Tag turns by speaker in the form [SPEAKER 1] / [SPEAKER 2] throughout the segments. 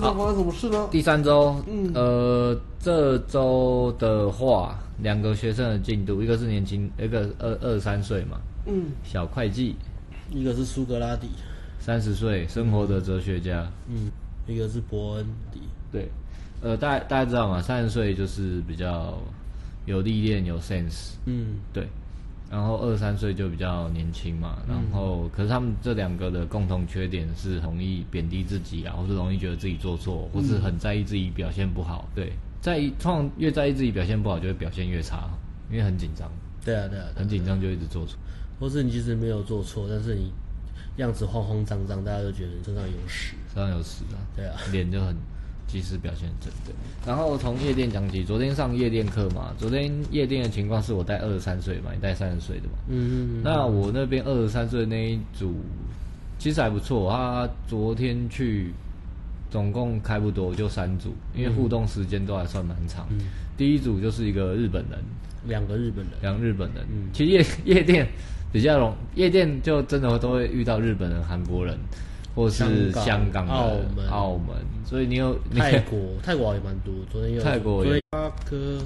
[SPEAKER 1] 这周发生什么事呢？
[SPEAKER 2] 第三周，嗯，呃，这周的话，两个学生的进度，一个是年轻，一个二二十三岁嘛，嗯，小会计，
[SPEAKER 1] 一个是苏格拉底，
[SPEAKER 2] 三十岁，生活的哲学家，
[SPEAKER 1] 嗯，一个是伯恩迪，
[SPEAKER 2] 对，呃，大家大家知道吗？三十岁就是比较有历练，有 sense，嗯，对。然后二三岁就比较年轻嘛，然后、嗯、可是他们这两个的共同缺点是容易贬低自己啊，或是容易觉得自己做错，或是很在意自己表现不好。对，在意通常越在意自己表现不好，就会表现越差，因为很紧张。
[SPEAKER 1] 对啊，对啊，
[SPEAKER 2] 很紧张就一直做错，
[SPEAKER 1] 或是你其实没有做错，但是你样子慌慌张张，大家都觉得你身上有屎，
[SPEAKER 2] 身上有屎啊。
[SPEAKER 1] 对啊，
[SPEAKER 2] 脸就很。即时表现真的，然后从夜店讲起。昨天上夜店课嘛，昨天夜店的情况是我带二十三岁嘛，你带三十岁的嘛。嗯嗯嗯。那我那边二十三岁那一组其实还不错，他昨天去总共开不多，就三组，因为互动时间都还算蛮长。嗯。第一组就是一个日本人，
[SPEAKER 1] 两个日本人，
[SPEAKER 2] 两个日本人。嗯。其实夜 夜店比较容，夜店就真的都会遇到日本人、韩国人。或是香港、
[SPEAKER 1] 澳门、
[SPEAKER 2] 澳门，所以你有
[SPEAKER 1] 泰国，泰国也蛮多。昨天有
[SPEAKER 2] 泰国，
[SPEAKER 1] 有
[SPEAKER 2] 阿哥，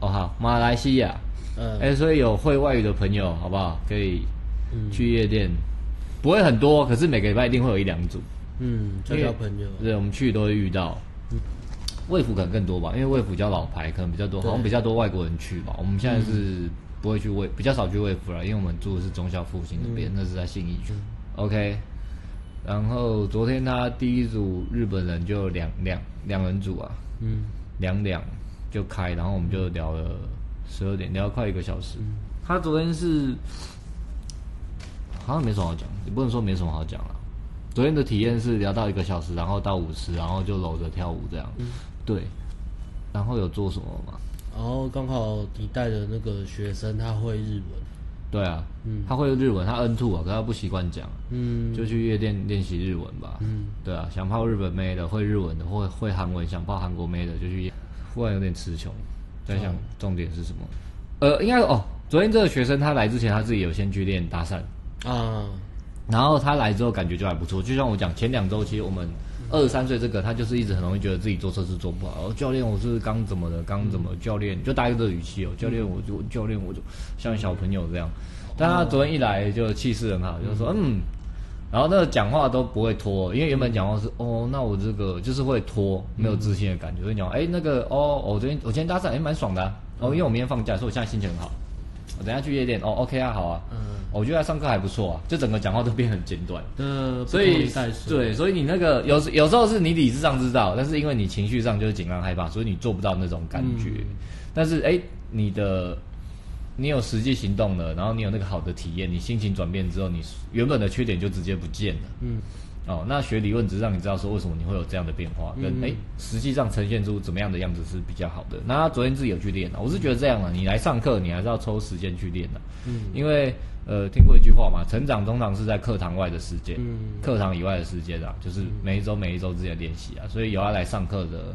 [SPEAKER 2] 哦好，马来西亚，嗯，哎，所以有会外语的朋友，好不好？可以去夜店，不会很多，可是每个礼拜一定会有一两组，
[SPEAKER 1] 嗯，交交朋友。
[SPEAKER 2] 对，我们去都会遇到。卫福可能更多吧，因为卫福比较老牌，可能比较多，好像比较多外国人去吧。我们现在是不会去卫，比较少去卫福了，因为我们住的是忠孝复兴那边，那是在信义区。OK。然后昨天他第一组日本人就两两两人组啊，嗯，两两就开，然后我们就聊了十二点，聊了快一个小时。嗯、他昨天是好像没什么好讲，也不能说没什么好讲了。昨天的体验是聊到一个小时，然后到舞池，然后就搂着跳舞这样。嗯、对，然后有做什么吗？
[SPEAKER 1] 然后刚好你带的那个学生他会日文。
[SPEAKER 2] 对啊，嗯，他会日文，他 N two 啊，可他不习惯讲，嗯，就去夜店练习日文吧，嗯，对啊，想泡日本妹的，会日文的，会会韩文，想泡韩国妹的，就去，忽然有点词穷，在想重点是什么？呃，应该哦，昨天这个学生他来之前，他自己有先去练搭讪。啊，然后他来之后感觉就还不错，就像我讲，前两周其实我们二十三岁这个，他就是一直很容易觉得自己做测试做不好，教练我是刚怎么的，刚怎么教练就大概这个语气哦，教练我就教练我就像小朋友这样。但他昨天一来就气势很好，就说嗯，然后那个讲话都不会拖，因为原本讲话是哦，那我这个就是会拖，没有自信的感觉。所以讲哎那个哦，我昨天我今天搭讪哎蛮爽的，哦，因为我明天放假，所以我现在心情很好。我等下去夜店哦，OK 啊，好啊，嗯，我觉得他上课还不错啊，就整个讲话都变很简短。嗯，所以对，所以你那个有有时候是你理智上知道，但是因为你情绪上就是紧张害怕，所以你做不到那种感觉。但是哎，你的。你有实际行动了，然后你有那个好的体验，你心情转变之后，你原本的缺点就直接不见了。嗯，哦，那学理论只是让你知道说为什么你会有这样的变化，跟哎、嗯，实际上呈现出怎么样的样子是比较好的。那他昨天自己有去练了，我是觉得这样啊，你来上课，你还是要抽时间去练的。嗯，因为呃，听过一句话嘛，成长通常是在课堂外的时间，嗯，课堂以外的时间啊，就是每一周每一周之间练习啊，所以有要来上课的。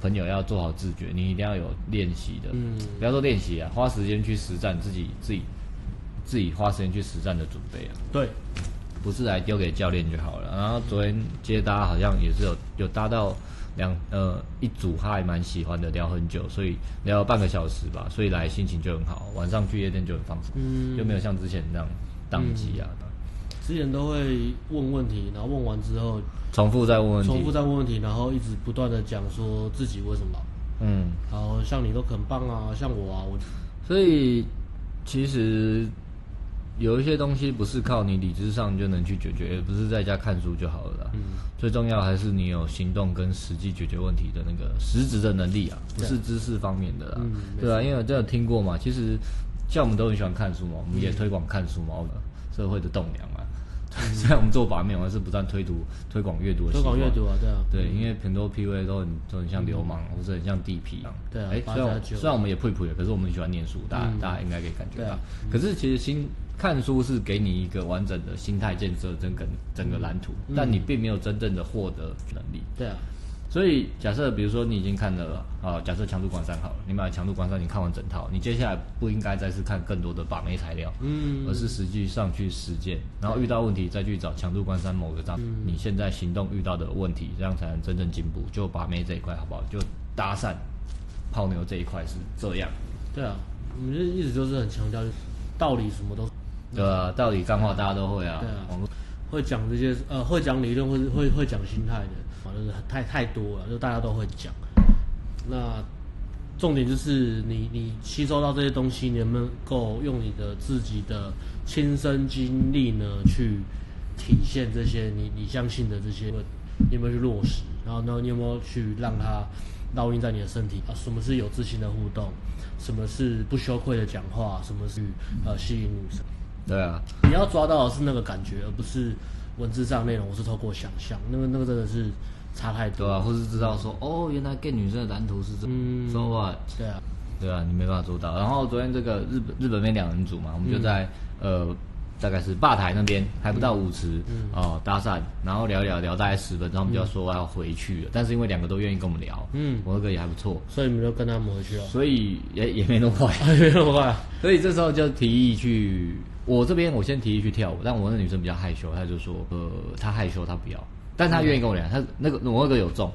[SPEAKER 2] 朋友要做好自觉，你一定要有练习的，嗯，不要说练习啊，花时间去实战，自己自己自己花时间去实战的准备啊。
[SPEAKER 1] 对，
[SPEAKER 2] 不是来丢给教练就好了。然后昨天接搭好像也是有有搭到两呃一组，他还蛮喜欢的，聊很久，所以聊了半个小时吧，所以来心情就很好，晚上去夜店就很放松，嗯，就没有像之前那样当机啊。嗯。之前都会问问题，然后问完之后重复再问问题，
[SPEAKER 1] 重复再问问题，然后一直不断的讲说自己为什么，嗯，然后像你都很棒啊，像我啊，我，
[SPEAKER 2] 所以其实有一些东西不是靠你理智上就能去解决，也不是在家看书就好了啦。嗯，最重要还是你有行动跟实际解决问题的那个实质的能力啊，不是知识方面的啦，嗯，对啊，因为我真的听过嘛，其实像我们都很喜欢看书嘛，我们也推广看书嘛，嗯，社会的栋梁嘛。虽然我们做把面，还是不断推读、推广阅读的。
[SPEAKER 1] 推广阅读啊，对啊。
[SPEAKER 2] 对，因为很多 PUA 都很都很像流氓，或者很像地痞一样。对啊。哎，虽然虽然我们也呸呸的，可是我们很喜欢念书，大家大家应该可以感觉到。可是其实心看书是给你一个完整的心态建设，整个整个蓝图，但你并没有真正的获得能力。
[SPEAKER 1] 对啊。
[SPEAKER 2] 所以假设比如说你已经看了啊，假设强度关山好了，你买强度关山，你看完整套，你接下来不应该再是看更多的把妹材料，嗯，而是实际上去实践，然后遇到问题再去找强度关山某个章，嗯、你现在行动遇到的问题，这样才能真正进步。就把妹这一块好不好？就搭讪、泡妞这一块是这样。
[SPEAKER 1] 对啊，我们就一直就是很强调，道理什么都，
[SPEAKER 2] 对啊，道理干话大家都会啊，
[SPEAKER 1] 对啊，网络会讲这些呃，会讲理论，或者会会讲心态的。反正太太多了，就大家都会讲。那重点就是你你吸收到这些东西，你能不能够用你的自己的亲身经历呢，去体现这些你你相信的这些，你有没有去落实？然后呢，你有没有去让它烙印在你的身体？啊，什么是有自信的互动？什么是不羞愧的讲话？什么是呃吸引女生？
[SPEAKER 2] 对啊，
[SPEAKER 1] 你要抓到的是那个感觉，而不是文字上内容。我是透过想象，那个那个真的是。差太多，
[SPEAKER 2] 对啊，或是知道说，哦，原来 gay 女生的蓝图是这么说话，
[SPEAKER 1] 对啊，
[SPEAKER 2] 对啊，你没办法做到。然后昨天这个日本日本那两人组嘛，我们就在、嗯、呃，大概是吧台那边，还不到舞池，嗯，哦、呃，搭讪，然后聊一聊聊大概十分钟，我们就要说要回去了。嗯、但是因为两个都愿意跟我们聊，嗯，我那个也还不错，
[SPEAKER 1] 所以你们就跟他们回去了。
[SPEAKER 2] 所以也也没那么快，
[SPEAKER 1] 没那么快。
[SPEAKER 2] 所以这时候就提议去，我这边我先提议去跳舞，但我那女生比较害羞，她就说，呃，她害羞，她不要。但她愿意跟我聊，她那个我那个有中，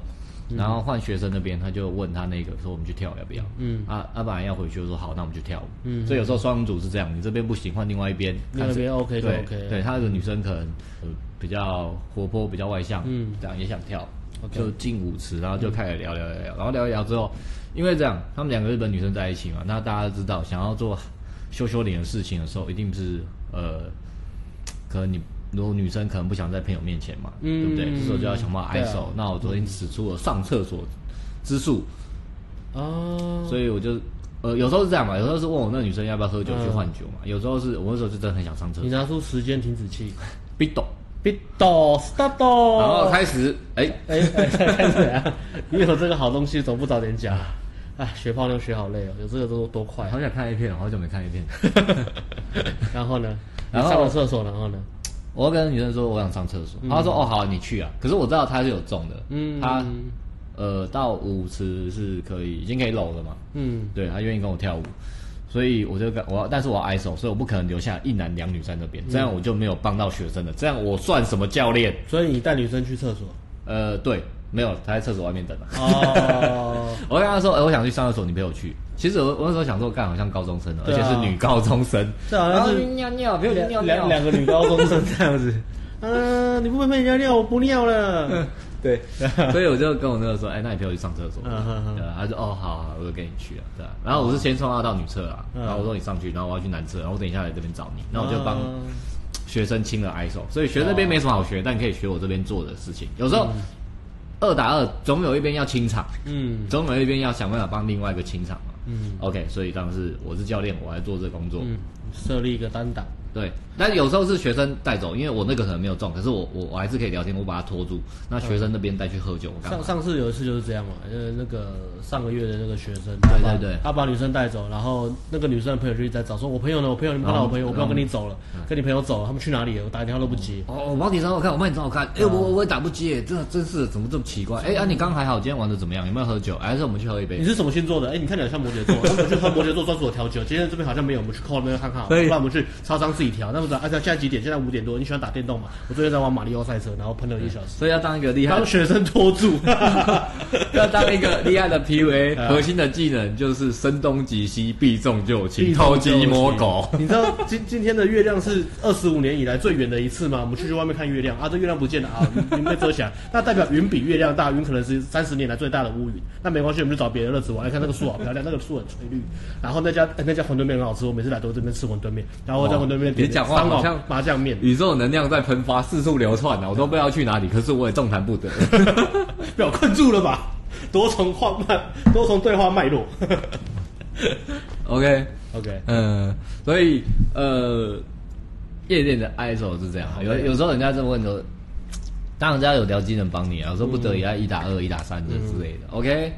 [SPEAKER 2] 然后换学生那边他就问他那个说我们去跳要不要？嗯，啊阿本来要回去就说好，那我们去跳舞。嗯，所以有时候双人组是这样，你这边不行，换另外一边，
[SPEAKER 1] 那边 OK 就 OK。
[SPEAKER 2] 对，他那个女生可能呃比较活泼，比较外向，嗯，这样也想跳，就进舞池，然后就开始聊聊聊聊，然后聊一聊之后，因为这样他们两个日本女生在一起嘛，那大家都知道想要做羞羞脸的事情的时候，一定是呃，可能你。如果女生可能不想在朋友面前嘛，嗯、对不对？这时候就要想办法挨手。啊、那我昨天使出了上厕所之术，哦，所以我就呃有时候是这样嘛，有时候是问我那女生要不要喝酒去换酒嘛，嗯、有时候是我那时候就真的很想上厕所。
[SPEAKER 1] 你拿出时间停止器
[SPEAKER 2] ，biddle，biddle，stop，然后开始，哎哎哎，
[SPEAKER 1] 开始啊！你有这个好东西，总不早点讲。哎，学泡妞学好累哦，有这个都多快。
[SPEAKER 2] 好想看 A 片，好久没看 A 片。
[SPEAKER 1] 然后呢？然后上了厕所，然后呢？
[SPEAKER 2] 我跟女生说我想上厕所，她说哦好，你去啊。可是我知道她是有中的，嗯，她呃到舞池是可以已经可以搂了嘛，嗯，对，她愿意跟我跳舞，所以我就跟我，但是我要挨手，所以我不可能留下一男两女在那边，这样我就没有帮到学生了，这样我算什么教练？
[SPEAKER 1] 所以你带女生去厕所？
[SPEAKER 2] 呃，对，没有，他在厕所外面等了。哦，我跟他说，哎，我想去上厕所，你陪我去。其实我我那时候想说，干好像高中生，而且是女高中生，
[SPEAKER 1] 这好像是
[SPEAKER 2] 尿尿，没有尿尿，
[SPEAKER 1] 两两个女高中生这样子。嗯，你不陪陪尿尿，我不尿了。
[SPEAKER 2] 对，所以我就跟我那个说，哎，那你陪我去上厕所。对，他说，哦，好好，我就跟你去了。对，然后我是先送他到女厕啊，然后我说你上去，然后我要去男厕，然后我等一下来这边找你，然后我就帮学生亲了挨手。所以学这边没什么好学，但你可以学我这边做的事情。有时候。二打二，总有一边要清场，嗯，总有一边要想办法帮另外一个清场嘛，嗯，OK，所以当时我是教练，我来做这工作，嗯，
[SPEAKER 1] 设立一个单档。
[SPEAKER 2] 对，但有时候是学生带走，因为我那个可能没有中，可是我我我还是可以聊天，我把他拖住。那学生那边带去喝酒。
[SPEAKER 1] 上上次有一次就是这样嘛，呃，那个上个月的那个学生，
[SPEAKER 2] 对对对，
[SPEAKER 1] 他把女生带走，然后那个女生的朋友就一直在找，说我朋友呢？我朋友，你们看到我朋友，我不要跟你走了，跟你朋友走了，他们去哪里了？我打电话都不接。
[SPEAKER 2] 哦，我帮你找找看，我帮你找找看。哎，我我也打不接，真的真是怎么这么奇怪？哎啊，你刚还好，今天玩的怎么样？有没有喝酒？还是我们去喝一杯？
[SPEAKER 1] 你是什么星座的？哎，你看起来像摩羯座，我们去喝摩羯座专属的调酒。今天这边好像没有，我们去扣那边看看，不然我们去超商自己调。那不是按照。现在几点？现在五点多。你喜欢打电动吗？我最近在玩马里奥赛车，然后喷了一小时。
[SPEAKER 2] 所以要当一个厉害，
[SPEAKER 1] 当学生拖住，
[SPEAKER 2] 要当一个厉害的 PUA。核心的技能就是声东击西，避重就轻，偷鸡摸狗。
[SPEAKER 1] 你知道今今天的月亮是二十五年以来最远的一次吗？我们去去外面看月亮啊，这月亮不见了啊，云被遮起来，那代表云比月亮大，云可能是三十年来最大的乌云。那没关系，我们就找别的日子玩。来看那个树好漂亮，那个树很翠绿。然后那家那家馄饨面很好吃，我每次来都这边吃馄饨面。然后在馄饨面
[SPEAKER 2] 别讲话好像。
[SPEAKER 1] 麻酱面，
[SPEAKER 2] 宇宙能量在喷发，四处流窜啊！我都不知道去哪里，可是我也动弹不得，
[SPEAKER 1] 被我困住了吧？多重话脉，多重对话脉络。
[SPEAKER 2] OK
[SPEAKER 1] OK，
[SPEAKER 2] 嗯，所以呃，夜店的挨手是这样，有有时候人家这么问说，当然人家有条技能帮你啊，有时候不得已要一打二、一打三这之类的。OK，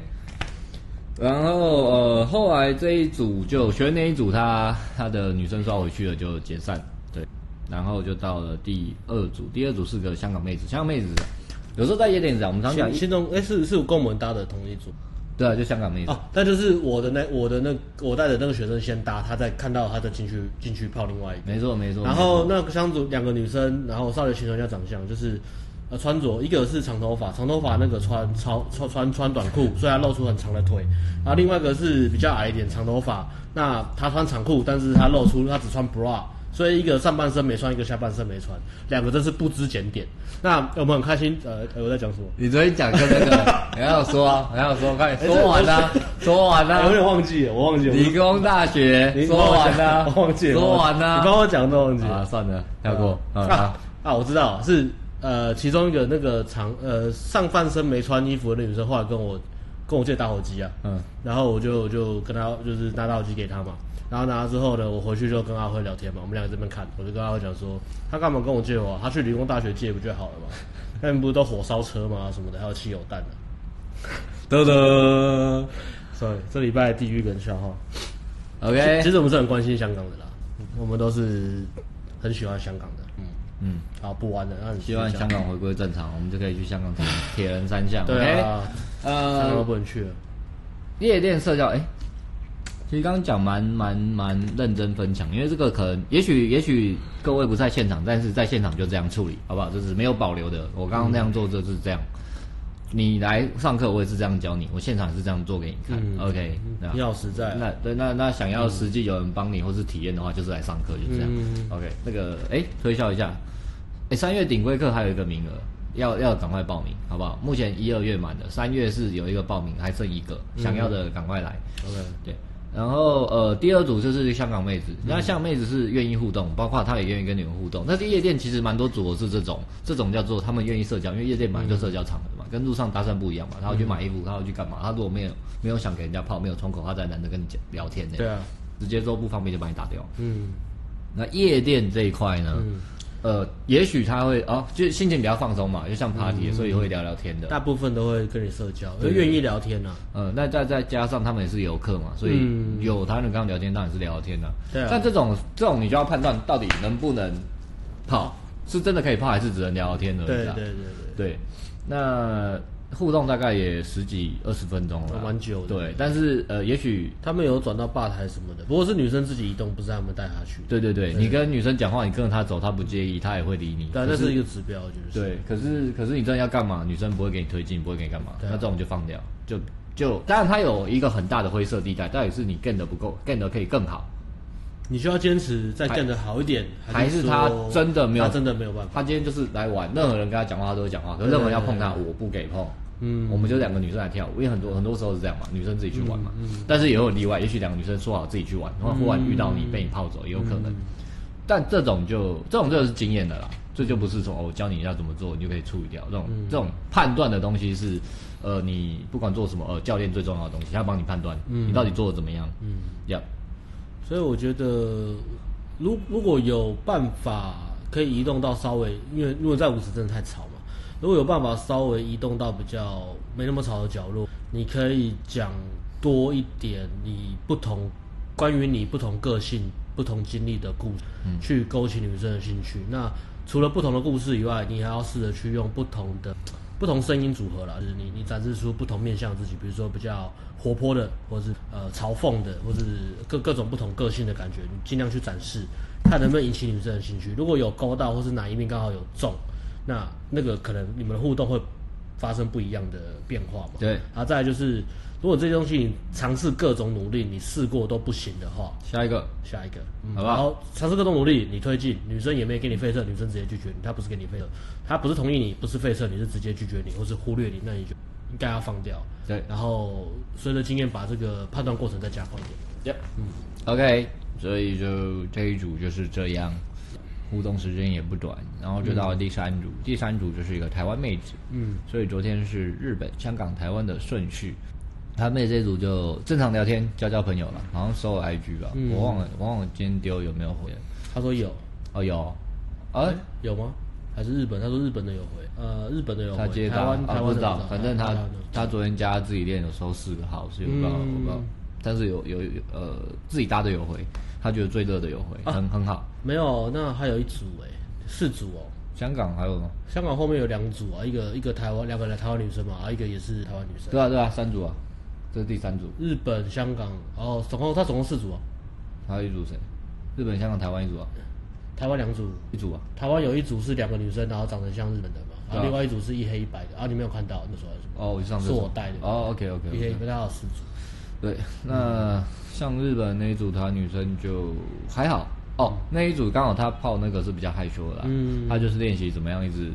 [SPEAKER 2] 然后呃，后来这一组就学那一组他，他他的女生刷回去了，就解散。对然后就到了第二组，第二组是个香港妹子，香港妹子有时候在夜店这样，我们常讲
[SPEAKER 1] 心中，哎，是是跟我们搭的同一组。
[SPEAKER 2] 对啊，就香港妹子。哦，
[SPEAKER 1] 但就是我的那我的那我带的那个学生先搭，他再看到他再进去进去泡另外一个。
[SPEAKER 2] 没错没错。
[SPEAKER 1] 然后那个相组两个女生，然后稍微形容一下长相，就是呃穿着一个是长头发，长头发那个穿超穿穿穿短裤，所以她露出很长的腿。然后另外一个是比较矮一点，长头发，那他穿长裤，但是他露出他只穿 bra。所以一个上半身没穿，一个下半身没穿，两个真是不知检点。那我们很开心。呃，我在讲什么？
[SPEAKER 2] 你昨天讲跟那个，你还要说啊，还要说，快说完啦，说完啦，
[SPEAKER 1] 有点忘记了，我忘记了。
[SPEAKER 2] 理工大学，说完了，
[SPEAKER 1] 忘记了，
[SPEAKER 2] 说完啦。
[SPEAKER 1] 你帮我讲都忘记
[SPEAKER 2] 了，算了，跳过。
[SPEAKER 1] 啊啊，我知道是呃，其中一个那个长呃上半身没穿衣服的那女生，后来跟我跟我借打火机啊，嗯，然后我就就跟她就是拿打火机给她嘛。然后拿了之后呢，我回去就跟阿辉聊天嘛，我们两个这边看，我就跟阿辉讲说，他干嘛跟我借我？他去理工大学借不就好了嘛？那边不是都火烧车吗？什么的，还有汽油弹的。
[SPEAKER 2] 得得
[SPEAKER 1] ，sorry，这礼拜地狱跟笑话。
[SPEAKER 2] OK，
[SPEAKER 1] 其实我们是很关心香港的啦，我们都是很喜欢香港的。嗯嗯，好，不玩了，那
[SPEAKER 2] 希望香港回归正常，我们就可以去香港铁铁人三项。
[SPEAKER 1] 对啊，呃，香港都不能去了。
[SPEAKER 2] 夜店社交，哎。其实刚刚讲蛮蛮蛮认真分享，因为这个可能也许也许各位不在现场，但是在现场就这样处理，好不好？就是没有保留的。我刚刚那样做就是这样。你来上课，我也是这样教你。我现场是这样做给你看。嗯、OK，
[SPEAKER 1] 你好实在。
[SPEAKER 2] 那对，那那想要实际有人帮你或是体验的话，就是来上课，就这样。嗯、OK，那个哎，推销一下。哎，三月顶规课还有一个名额，要要赶快报名，好不好？目前一二月满的，三月是有一个报名，还剩一个，想要的赶快来。
[SPEAKER 1] OK，
[SPEAKER 2] 对。然后呃，第二组就是香港妹子，那香港妹子是愿意互动，包括她也愿意跟你们互动。但是夜店其实蛮多组的是这种，这种叫做他们愿意社交，因为夜店本来就社交场合嘛，跟路上搭讪不一样嘛。他要去买衣服，他要去干嘛？他如果没有没有想给人家泡，没有窗口，他才懒得跟你讲聊天呢。
[SPEAKER 1] 对啊，
[SPEAKER 2] 直接说不方便就把你打掉。嗯，那夜店这一块呢？嗯呃，也许他会哦，就心情比较放松嘛，就像 party，、嗯、所以会聊聊天的。
[SPEAKER 1] 大部分都会跟你社交，就愿意聊天呐、啊。
[SPEAKER 2] 呃，那再再加上他们也是游客嘛，所以有他们跟他聊天，当然是聊聊天了。
[SPEAKER 1] 对啊。
[SPEAKER 2] 但这种这种，你就要判断到底能不能泡，是真的可以泡，还是只能聊聊天而已。
[SPEAKER 1] 对对对对。
[SPEAKER 2] 对，那。互动大概也十几二十分钟了，
[SPEAKER 1] 蛮久的。
[SPEAKER 2] 对，但是呃，也许
[SPEAKER 1] 他们有转到吧台什么的，不过是女生自己移动，不是他们带她去。
[SPEAKER 2] 对对对，你跟女生讲话，你跟着她走，她不介意，她也会理你。
[SPEAKER 1] 但，那是一个指标，就是。
[SPEAKER 2] 对，可是可是你真的要干嘛？女生不会给你推进，不会给你干嘛？那这种就放掉，就就当然它有一个很大的灰色地带，到底是你 get 的不够，get 的可以更好。
[SPEAKER 1] 你需要坚持再 get 的好一点，
[SPEAKER 2] 还是他真的没有？
[SPEAKER 1] 他真的没有办法。
[SPEAKER 2] 他今天就是来玩，任何人跟他讲话，他都会讲话，可是任何人要碰他，我不给碰。嗯，我们就两个女生来跳舞，因为很多很多时候是这样嘛，女生自己去玩嘛。嗯，嗯，但是也有例外，也许两个女生说好自己去玩，然后忽然遇到你被你泡走，也有可能。嗯，但这种就这种就是经验的啦，这就不是说我教你要怎么做，你就可以处理掉。这种这种判断的东西是，呃，你不管做什么，呃，教练最重要的东西，他帮你判断，你到底做的怎么样。嗯，要。
[SPEAKER 1] 所以我觉得，如如果有办法可以移动到稍微，因为如果在舞池真的太吵嘛。如果有办法稍微移动到比较没那么吵的角落，你可以讲多一点你不同关于你不同个性、不同经历的故事，嗯、去勾起女生的兴趣。那除了不同的故事以外，你还要试着去用不同的不同声音组合啦，就是你你展示出不同面向自己，比如说比较活泼的，或是呃嘲讽的，或者是各各种不同个性的感觉，你尽量去展示，看能不能引起女生的兴趣。如果有勾到，或是哪一面刚好有中。那那个可能你们的互动会发生不一样的变化嘛？
[SPEAKER 2] 对。
[SPEAKER 1] 然后再来就是，如果这些东西你尝试各种努力，你试过都不行的话，
[SPEAKER 2] 下一个，
[SPEAKER 1] 下一个，
[SPEAKER 2] 嗯、好不好？
[SPEAKER 1] 然后尝试各种努力，你推进，女生也没给你费特，女生直接拒绝你，她不是给你费特，她不是同意你，不是费特，你是直接拒绝你，或是忽略你，那你就应该要放掉。
[SPEAKER 2] 对。
[SPEAKER 1] 然后随着经验，把这个判断过程再加快一点。
[SPEAKER 2] Yep. 嗯。OK，所以就这一组就是这样。互动时间也不短，然后就到了第三组，嗯、第三组就是一个台湾妹子，嗯，所以昨天是日本、香港、台湾的顺序。台湾妹这一组就正常聊天，交交朋友了，好像收了 IG 吧，嗯、我忘了，我忘了今天丢有没有回。
[SPEAKER 1] 他说有，
[SPEAKER 2] 哦有，啊、欸、
[SPEAKER 1] 有吗？还是日本？他说日本的有回，呃，日本的有回。
[SPEAKER 2] 他接到，台湾台湾不知道，反正他他昨天加自己练有收四个号，是有不知道，我不知道，但是有有有呃自己搭的有回。他觉得最热的有回，很很好。
[SPEAKER 1] 没有，那还有一组哎，四组哦，
[SPEAKER 2] 香港还有吗？
[SPEAKER 1] 香港后面有两组啊，一个一个台湾两个台湾女生嘛，啊一个也是台湾女生。
[SPEAKER 2] 对啊对啊，三组啊，这是第三组。
[SPEAKER 1] 日本、香港，哦，总共他总共四组啊。
[SPEAKER 2] 还有一组谁？日本、香港、台湾一组啊。
[SPEAKER 1] 台湾两组，
[SPEAKER 2] 一组啊。
[SPEAKER 1] 台湾有一组是两个女生，然后长得像日本的嘛，然后另外一组是一黑一白的，啊，你没有看到那时候还是什么？
[SPEAKER 2] 哦，我上次
[SPEAKER 1] 是我带的。
[SPEAKER 2] 哦，OK OK。
[SPEAKER 1] 一黑一白，大概有四组。
[SPEAKER 2] 对，那像日本那一组他女生就还好。哦，那一组刚好他泡那个是比较害羞的啦，嗯，他就是练习怎么样一直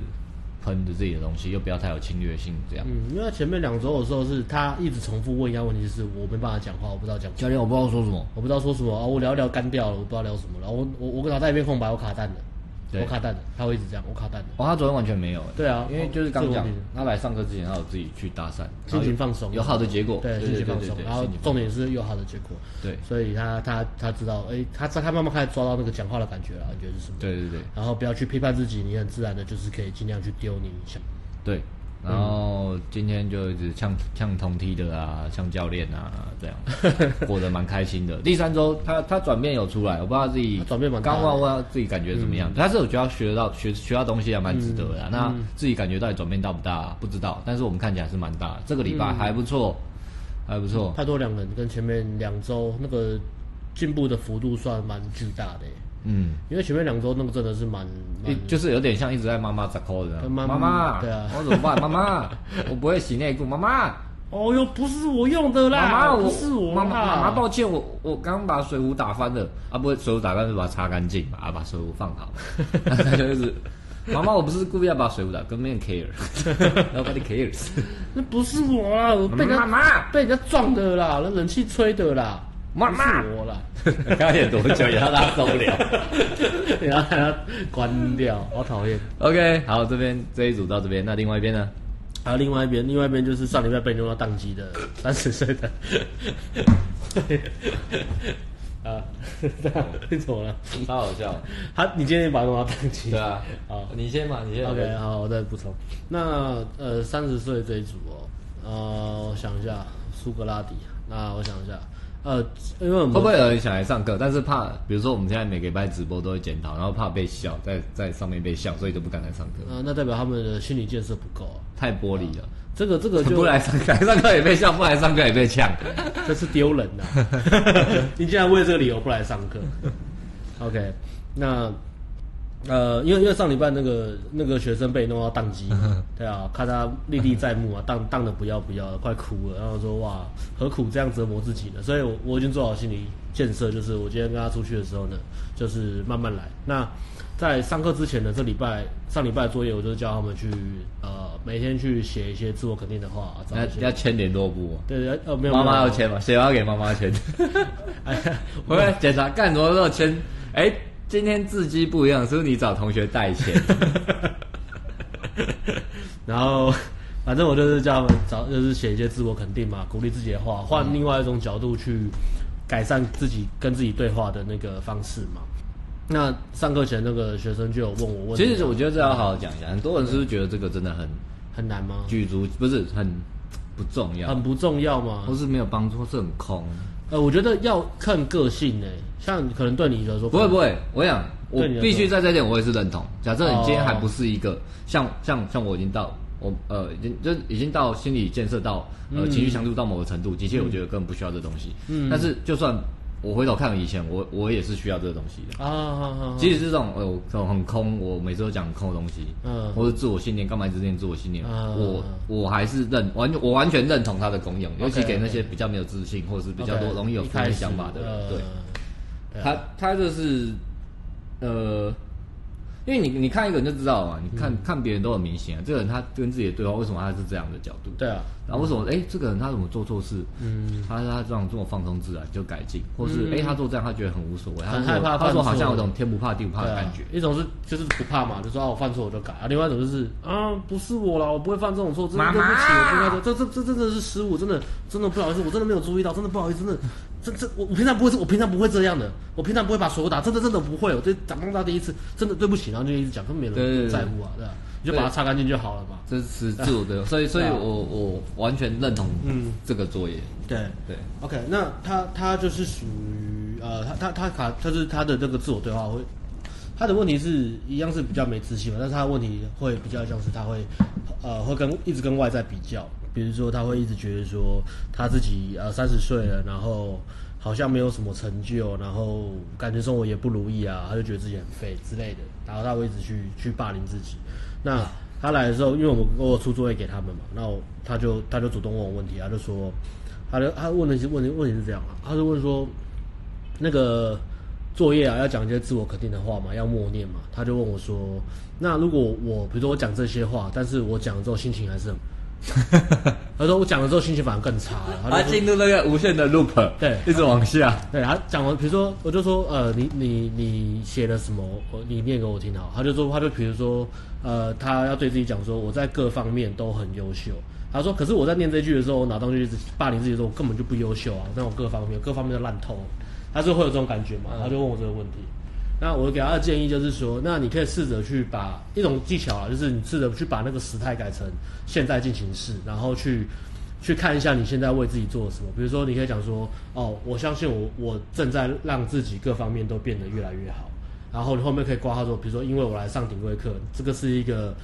[SPEAKER 2] 喷着自己的东西，又不要太有侵略性这样。
[SPEAKER 1] 嗯，因为前面两周的时候是他一直重复问一样问题，是我没办法讲话，我不知道讲。
[SPEAKER 2] 教练，我不知道说什么，
[SPEAKER 1] 我不知道说什么啊，我聊一聊干掉了，我不知道聊什么了，我我我脑袋一片空白，我卡蛋了。我卡蛋的，他会一直这样。我卡蛋的。
[SPEAKER 2] 哦，他昨天完全没有。
[SPEAKER 1] 对啊，
[SPEAKER 2] 因为就是刚讲，他来上课之前，他有自己去搭讪，
[SPEAKER 1] 心情放松，
[SPEAKER 2] 有好的结果。
[SPEAKER 1] 对，心情放松。然后重点是有好的结果。
[SPEAKER 2] 对，
[SPEAKER 1] 所以他他他知道，哎，他他慢慢开始抓到那个讲话的感觉了，你觉得是什么？
[SPEAKER 2] 对对对。
[SPEAKER 1] 然后不要去批判自己，你很自然的，就是可以尽量去丢你一下。
[SPEAKER 2] 对。然后今天就一直呛呛同梯的啊，呛教练啊，这样 过得蛮开心的。第三周他他转变有出来，我不知道自己
[SPEAKER 1] 转变蛮大。
[SPEAKER 2] 刚问问自己感觉怎么样？但是我觉得学到学学到东西还蛮值得的。那自己感觉到底转变大不大？不知道。但是我们看起来是蛮大的。这个礼拜还不错，还不错。
[SPEAKER 1] 太多两人跟前面两周那个进步的幅度算蛮巨大的。嗯，因为前面两周那个真的是蛮，
[SPEAKER 2] 就是有点像一直在妈妈在 call 的，妈妈，对啊，我怎么办？妈妈，我不会洗内裤，妈妈，
[SPEAKER 1] 哦哟，不是我用的啦，
[SPEAKER 2] 妈妈，
[SPEAKER 1] 不是我，
[SPEAKER 2] 妈妈，妈妈，抱歉，我我刚把水壶打翻了，啊，不会，水壶打翻就把它擦干净嘛，啊，把水壶放好，他就是，妈妈，我不是故意要把水壶打，根本没 care，nobody cares，
[SPEAKER 1] 那不是我啊，我被人家被人家撞的啦，那冷气吹的啦。妈妈，我了，
[SPEAKER 2] 刚刚演多久？也让他受不了，
[SPEAKER 1] 然后让他关掉，好讨厌。
[SPEAKER 2] OK，好，这边这一组到这边，那另外一边呢？
[SPEAKER 1] 还有另外一边，另外一边就是上礼拜被弄到宕机的三十岁的。啊，你怎么了？
[SPEAKER 2] 超好笑。
[SPEAKER 1] 他，你今天把他弄到宕机？
[SPEAKER 2] 对啊。好，你先嘛，你先。
[SPEAKER 1] OK，好，我再补充。那呃，三十岁这一组哦，呃，我想一下，苏格拉底。那我想一下。呃，因为我们
[SPEAKER 2] 会不会有人想来上课，但是怕，比如说我们现在每个礼拜直播都会检讨，然后怕被笑，在在上面被笑，所以就不敢来上课。
[SPEAKER 1] 呃，那代表他们的心理建设不够，
[SPEAKER 2] 太玻璃了。
[SPEAKER 1] 这个这个就
[SPEAKER 2] 不来上课，来上课也被笑，不来上课也被呛，
[SPEAKER 1] 这是丢人呐！你竟然为这个理由不来上课？OK，那。呃，因为因为上礼拜那个那个学生被弄到宕机，对啊，看他历历在目啊，宕宕的不要不要的，快哭了。然后说哇，何苦这样折磨自己呢？所以我我已经做好心理建设，就是我今天跟他出去的时候呢，就是慢慢来。那在上课之前呢，这礼拜上礼拜的作业，我就叫他们去呃每天去写一些自我肯定的话，
[SPEAKER 2] 要要签联络簿。
[SPEAKER 1] 对对，呃没有。
[SPEAKER 2] 妈妈要签嘛？谁要给妈妈签？哎呀，回来检查干什么时候签？哎。今天字迹不一样，是不是你找同学代写？
[SPEAKER 1] 然后，反正我就是叫他们找，就是写一些自我肯定嘛，鼓励自己的话，换另外一种角度去改善自己跟自己对话的那个方式嘛。那上课前那个学生就有问我问，
[SPEAKER 2] 其实我觉得这要好好讲一下。很多人是不是觉得这个真的很
[SPEAKER 1] 很难吗？
[SPEAKER 2] 举足不是很不重要，
[SPEAKER 1] 很不重要吗？
[SPEAKER 2] 或是没有帮助，或是很空？
[SPEAKER 1] 呃，我觉得要看个性诶，像可能对你来说
[SPEAKER 2] 不会不会，我想我必须在这点我也是认同。假设你今天还不是一个像像像我已经到我呃已经就已经到心理建设到呃情绪强度到某个程度，的确我觉得根本不需要这东西。嗯，但是就算。我回头看以前，我我也是需要这个东西的啊。即使是这种呃，这种很空，我每次都讲很空的东西，嗯，或者自我信念，干嘛一直念自我信念？我我还是认完，我完全认同它的功用，尤其给那些比较没有自信或者是比较多容易有负面想法的人。对，他他就是呃。因为你你看一个人就知道嘛，你看、嗯、看别人都很明显啊。这个人他跟自己的对话，为什么他是这样的角度？
[SPEAKER 1] 对啊。
[SPEAKER 2] 然后为什么哎、欸，这个人他怎么做错事？嗯，他他这样这么放松自然就改进，或是哎、嗯欸、他做这样他觉得很无所谓，
[SPEAKER 1] 很害怕。
[SPEAKER 2] 他说好像有种天不怕地不怕的感觉。
[SPEAKER 1] 啊、一种是就是不怕嘛，就说啊我犯错我就改啊。另外一种就是啊不是我啦，我不会犯这种错，真的对不起，我不该这这这真的是失误，真的真的不好意思，我真的没有注意到，真的不好意思，真的。这这我我平常不会，我平常不会这样的，我平常不会把手打，真的真的不会，我这长大第一次，真的对不起，然后就一直讲，根本没人在乎啊，对吧？你就把它擦干净就好了嘛。
[SPEAKER 2] 这是自我的，所以所以我我完全认同嗯这个作业。
[SPEAKER 1] 对对，OK，那他他就是属于呃他他他卡他是他的这个自我对话会他的问题是一样是比较没自信嘛，但是他的问题会比较像是他会呃会跟一直跟外在比较，比如说他会一直觉得说他自己呃三十岁了，然后好像没有什么成就，然后感觉生活也不如意啊，他就觉得自己很废之类的，然后他会一直去去霸凌自己。那他来的时候，因为我们我出作业给他们嘛，然后他就他就主动问我问题，他就说，他就他问的是问题问题是这样啊，他就问说，那个作业啊要讲一些自我肯定的话嘛，要默念嘛，他就问我说，那如果我比如说我讲这些话，但是我讲了之后心情还是很。他说我讲了之后心情反而更差了，
[SPEAKER 2] 他进入那个无限的 loop，对，一直往下。
[SPEAKER 1] 对，他讲完，比如说我就说，呃，你你你写了什么？我你念给我听好。他就说，他就比如说，呃，他要对自己讲说，我在各方面都很优秀。他说，可是我在念这句的时候，我脑当中就一直霸凌自己说，我根本就不优秀啊，那我各方面各方面都烂透。他是会有这种感觉嘛？他就问我这个问题。那我给他的建议就是说，那你可以试着去把一种技巧啊，就是你试着去把那个时态改成现在进行式，然后去去看一下你现在为自己做了什么。比如说，你可以讲说，哦，我相信我我正在让自己各方面都变得越来越好。然后你后面可以挂号说，比如说，因为我来上顶规课，这个是一个。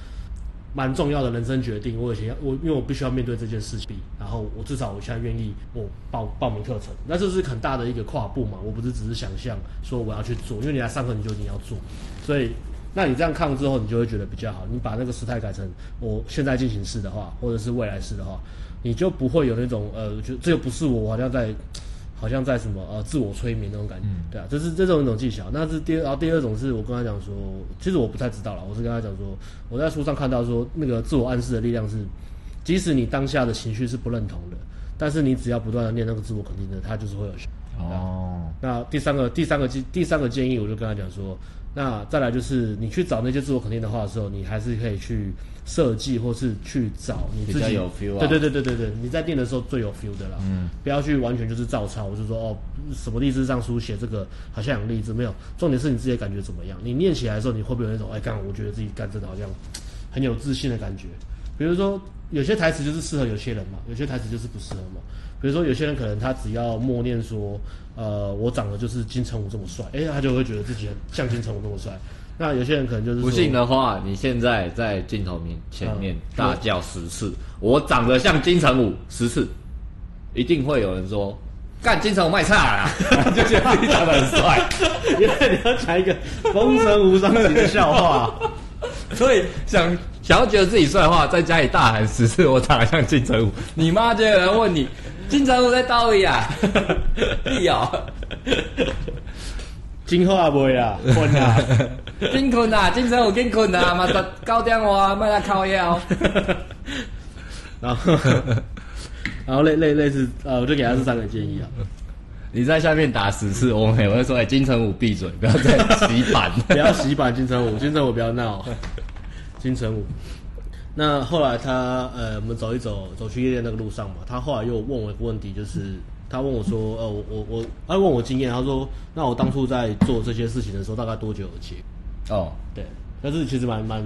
[SPEAKER 1] 蛮重要的人生决定，我以前我因为我必须要面对这件事情，然后我至少我现在愿意我报报名课程，那这是很大的一个跨步嘛，我不是只是想象说我要去做，因为你来上课你就一定要做，所以那你这样看了之后，你就会觉得比较好。你把那个时态改成我现在进行式的话，或者是未来式的话，你就不会有那种呃，就这个不是我，我好像在。好像在什么呃自我催眠那种感觉，嗯、对啊，这是这种一种技巧。那是第二，然后第二种是我跟他讲说，其实我不太知道了。我是跟他讲说，我在书上看到说，那个自我暗示的力量是，即使你当下的情绪是不认同的，但是你只要不断的念那个自我肯定的，它就是会有效。哦。那第三个第三个第第三个建议，我就跟他讲说。那再来就是你去找那些自我肯定的话的时候，你还是可以去设计或是去找你自己
[SPEAKER 2] 比较有 feel 啊。
[SPEAKER 1] 对对对对对对，你在念的时候最有 feel 的啦。嗯，不要去完全就是照抄，我就说哦，什么励志上书写这个好像有励志，没有。重点是你自己的感觉怎么样？你念起来的时候，你会不会有那种哎，干，我觉得自己干真的好像很有自信的感觉？比如说有些台词就是适合有些人嘛，有些台词就是不适合嘛。比如说有些人可能他只要默念说。呃，我长得就是金城武这么帅，哎、欸，他就会觉得自己很像金城武这么帅。那有些人可能就是
[SPEAKER 2] 不信的话，你现在在镜头面前面大叫十次，嗯、我长得像金城武十次，一定会有人说干金城武卖菜啊，就觉得自己长得很帅，
[SPEAKER 1] 因为你要讲一个风尘无双级的笑话，
[SPEAKER 2] 所以想想要觉得自己帅的话，在家里大喊十次，我长得像金城武，你妈就有人问你。金城武在倒位啊！你哦，
[SPEAKER 1] 金好啊，未啊，困啊，
[SPEAKER 2] 金困啊，金城武金困啊，嘛十九点话，卖来靠腰。
[SPEAKER 1] 然后，然后类类类似，呃，我就给他这三个建议啊。
[SPEAKER 2] 你在下面打十次，我我会说，哎，金城武闭嘴，不要再洗版，
[SPEAKER 1] 不要洗版，金城武，金城武不要闹，金城武。那后来他呃，我们走一走，走去夜店那个路上嘛，他后来又问我一个问题，就是他问我说，呃，我我我，他问我经验，他说，那我当初在做这些事情的时候，大概多久有结？哦，对，但是其实蛮蛮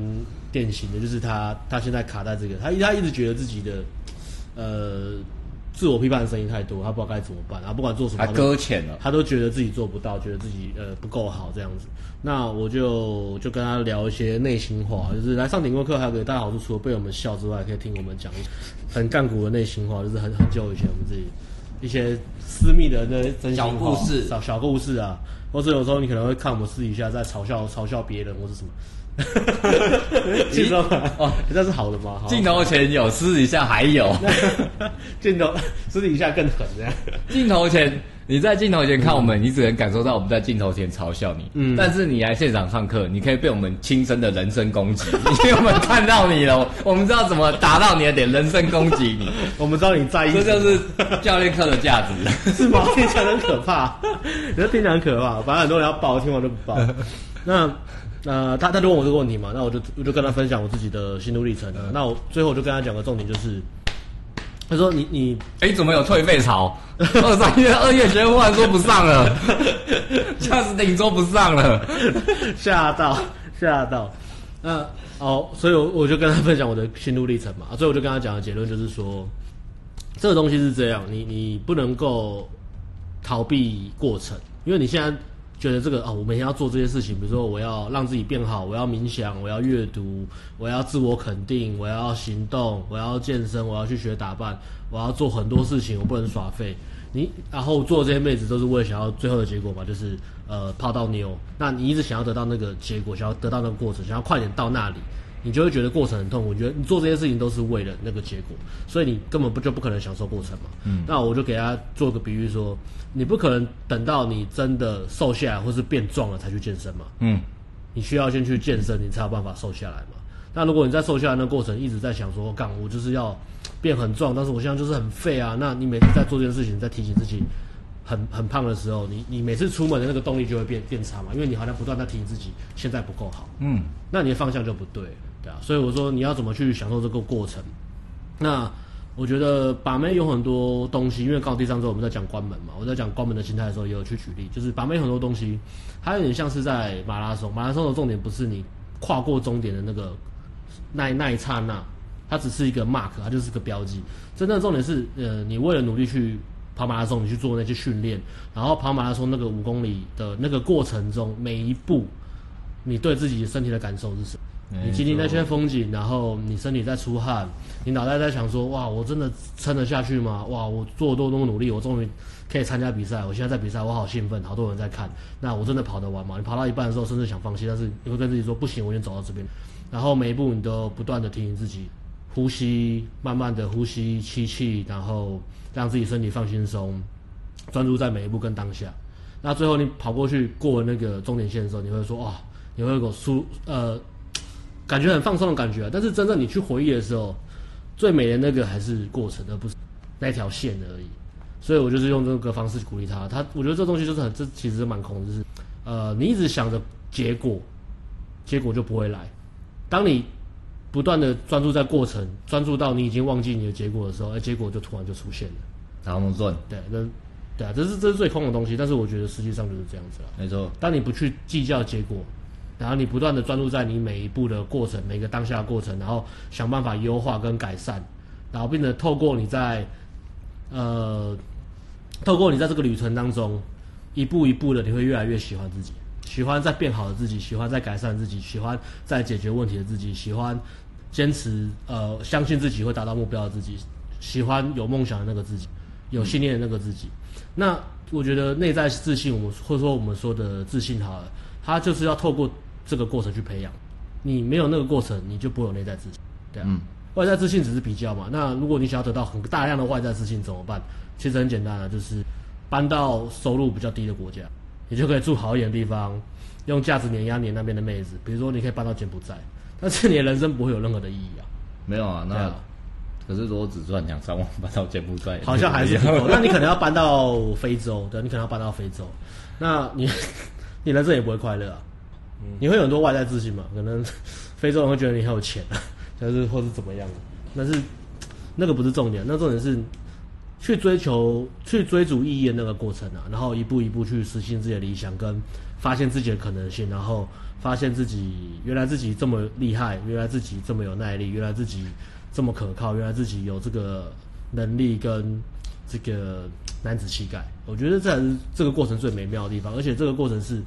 [SPEAKER 1] 典型的，就是他他现在卡在这个，他他一直觉得自己的呃。自我批判的声音太多，他不知道该怎么办。他不管做什么，
[SPEAKER 2] 他搁浅了，
[SPEAKER 1] 他都觉得自己做不到，觉得自己呃不够好这样子。那我就就跟他聊一些内心话，就是来上顶规课还有个大好处，除了被我们笑之外，可以听我们讲一很干股的内心话，就是很很久以前我们自己一些私密的那真心
[SPEAKER 2] 小故事、
[SPEAKER 1] 小小故事啊，或者有时候你可能会看我们私底下在嘲笑嘲笑别人或者什么。镜头哦，这是好的吗？
[SPEAKER 2] 镜头前有，私底下还有。
[SPEAKER 1] 镜头私底下更狠，这样。
[SPEAKER 2] 镜头前你在镜头前看我们，嗯、你只能感受到我们在镜头前嘲笑你。嗯。但是你来现场上课，你可以被我们亲身的人身攻击，因为我们看到你了，我们知道怎么打到你的点，人身攻击你。
[SPEAKER 1] 我们知道你在意。
[SPEAKER 2] 这就是教练课的价值，
[SPEAKER 1] 是吗？听起来很可怕，你说听起来很可怕，反正很多人要报，听完都不报。那。那他他就问我这个问题嘛，那我就我就跟他分享我自己的心路历程。那我最后我就跟他讲个重点，就是他说你你
[SPEAKER 2] 哎、欸、怎么有退费潮？二三月二月学忽然说不上了，下次顶说不上了，
[SPEAKER 1] 吓到吓到。那哦，所以我我就跟他分享我的心路历程嘛。所以我就跟他讲的结论就是说，这个东西是这样，你你不能够逃避过程，因为你现在。觉得这个啊、哦，我每天要做这些事情，比如说我要让自己变好，我要冥想，我要阅读，我要自我肯定，我要行动，我要健身，我要去学打扮，我要做很多事情，我不能耍废。你然后做这些妹子都是为了想要最后的结果嘛，就是呃泡到妞。那你一直想要得到那个结果，想要得到那个过程，想要快点到那里。你就会觉得过程很痛苦，你觉得你做这些事情都是为了那个结果，所以你根本不就不可能享受过程嘛。嗯，那我就给大家做个比喻说，你不可能等到你真的瘦下来或是变壮了才去健身嘛。嗯，你需要先去健身，你才有办法瘦下来嘛。那如果你在瘦下来的过程一直在想说，干我就是要变很壮，但是我现在就是很废啊。那你每次在做这件事情，在提醒自己很很胖的时候，你你每次出门的那个动力就会变变差嘛，因为你好像不断在提醒自己现在不够好。嗯，那你的方向就不对。对啊，所以我说你要怎么去享受这个过程？那我觉得把妹有很多东西，因为刚好第三周我们在讲关门嘛，我在讲关门的心态的时候也有去举例，就是把妹很多东西，它有点像是在马拉松，马拉松的重点不是你跨过终点的那个那那一刹那，它只是一个 mark，它就是个标记。真正的重点是，呃，你为了努力去跑马拉松，你去做那些训练，然后跑马拉松那个五公里的那个过程中，每一步你对自己身体的感受是什么？你经历那些风景，然后你身体在出汗，你脑袋在想说：哇，我真的撑得下去吗？哇，我做多多多努力，我终于可以参加比赛。我现在在比赛，我好兴奋，好多人在看。那我真的跑得完吗？你跑到一半的时候，甚至想放弃，但是你会跟自己说：不行，我已经走到这边。然后每一步你都不断的提醒自己，呼吸，慢慢的呼吸，吸气，然后让自己身体放轻松，专注在每一步跟当下。那最后你跑过去过了那个终点线的时候，你会说：哇，你会有个舒呃。感觉很放松的感觉啊，但是真正你去回忆的时候，最美的那个还是过程，而不是那条线而已。所以我就是用这个方式鼓励他。他，我觉得这东西就是很，这其实是蛮空的，就是呃，你一直想着结果，结果就不会来。当你不断的专注在过程，专注到你已经忘记你的结果的时候，而结果就突然就出现了。
[SPEAKER 2] 然后我们做，
[SPEAKER 1] 对，那对啊，这是这是最空的东西。但是我觉得实际上就是这样子了。
[SPEAKER 2] 没错，
[SPEAKER 1] 当你不去计较结果。然后你不断的专注在你每一步的过程，每个当下的过程，然后想办法优化跟改善，然后并且透过你在，呃，透过你在这个旅程当中，一步一步的，你会越来越喜欢自己，喜欢在变好的自己，喜欢在改善自己，喜欢在解决问题的自己，喜欢坚持呃相信自己会达到目标的自己，喜欢有梦想的那个自己，有信念的那个自己。那我觉得内在自信，我们或者说我们说的自信好了，它就是要透过。这个过程去培养，你没有那个过程，你就不会有内在自信，对啊。嗯、外在自信只是比较嘛。那如果你想要得到很大量的外在自信怎么办？其实很简单啊，就是搬到收入比较低的国家，你就可以住好一点的地方，用价值碾压你那边的妹子。比如说，你可以搬到柬埔寨，但是你的人生不会有任何的意义啊。
[SPEAKER 2] 没有啊，那、啊、可是如果只赚两三万搬到柬埔寨，
[SPEAKER 1] 好像还是不够。那你可能要搬到非洲，对，你可能要搬到非洲，那你你人生也不会快乐啊。你会有很多外在自信嘛？可能 非洲人会觉得你很有钱，但是或是怎么样？但是那个不是重点，那重点是去追求、去追逐意义的那个过程啊，然后一步一步去实现自己的理想，跟发现自己的可能性，然后发现自己原来自己这么厉害，原来自己这么有耐力，原来自己这么可靠，原来自己有这个能力跟这个男子气概。我觉得这才是这个过程最美妙的地方，而且这个过程是。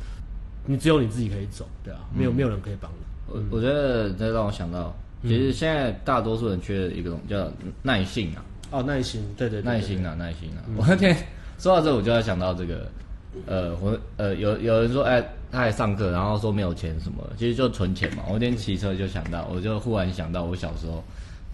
[SPEAKER 1] 你只有你自己可以走，对啊，没有、嗯、没有人可以帮你。
[SPEAKER 2] 我我觉得这让我想到，其实现在大多数人缺一个东西叫耐性啊。
[SPEAKER 1] 哦，耐心，对对，
[SPEAKER 2] 耐心啊，耐心啊。嗯、我那天说到这，我就要想到这个，呃，我呃有有人说，哎，他还上课，然后说没有钱什么，其实就存钱嘛。我那天骑车就想到，我就忽然想到我小时候。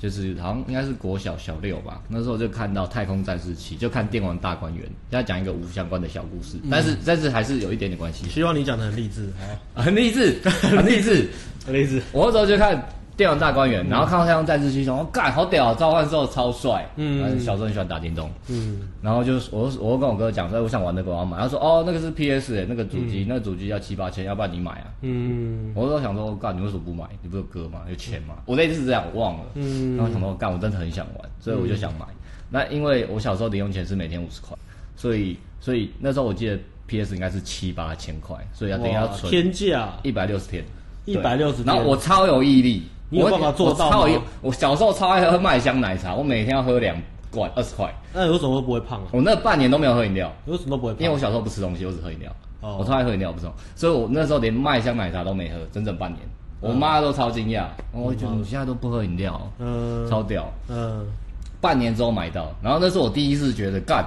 [SPEAKER 2] 就是好像应该是国小小六吧，那时候就看到《太空战士七》，就看电玩大观园，要讲一个无相关的小故事，但是但是还是有一点点关系。
[SPEAKER 1] 希望你讲的 很励志，
[SPEAKER 2] 很励志，很励志，
[SPEAKER 1] 很励志。
[SPEAKER 2] 我那时候就看。电玩大观园，然后看到太空战士七，说：“干，好屌，召唤兽超帅。”嗯，小时候很喜欢打电动。嗯，然后就是我我跟我哥讲说：“我想玩那个，我要买。”他说：“哦，那个是 PS 诶，那个主机，那个主机要七八千，要不然你买啊？”嗯，我说想说：“干，你为什么不买？你不是有哥吗？有钱吗？”我那次是这样，我忘了。嗯，然后想说：“干，我真的很想玩，所以我就想买。”那因为我小时候零用钱是每天五十块，所以所以那时候我记得 PS 应该是七八千块，所以要等一下存
[SPEAKER 1] 天价
[SPEAKER 2] 一百六十天，
[SPEAKER 1] 一百六十天，
[SPEAKER 2] 然后我超有毅力。
[SPEAKER 1] 你有办法做到吗？我，
[SPEAKER 2] 我，我小时候超爱喝麦香奶茶，我每天要喝两罐，二十块。
[SPEAKER 1] 那你为什么会不会胖啊？
[SPEAKER 2] 我那半年都没有喝饮料。
[SPEAKER 1] 有什么都不会胖？
[SPEAKER 2] 因为我小时候不吃东西，我只喝饮料。哦、我超爱喝饮料，不是，所以我那时候连麦香奶茶都没喝，整整半年。我妈都超惊讶，我觉得我现在都不喝饮料，嗯，超屌，嗯，半年之后买到，然后那是我第一次觉得干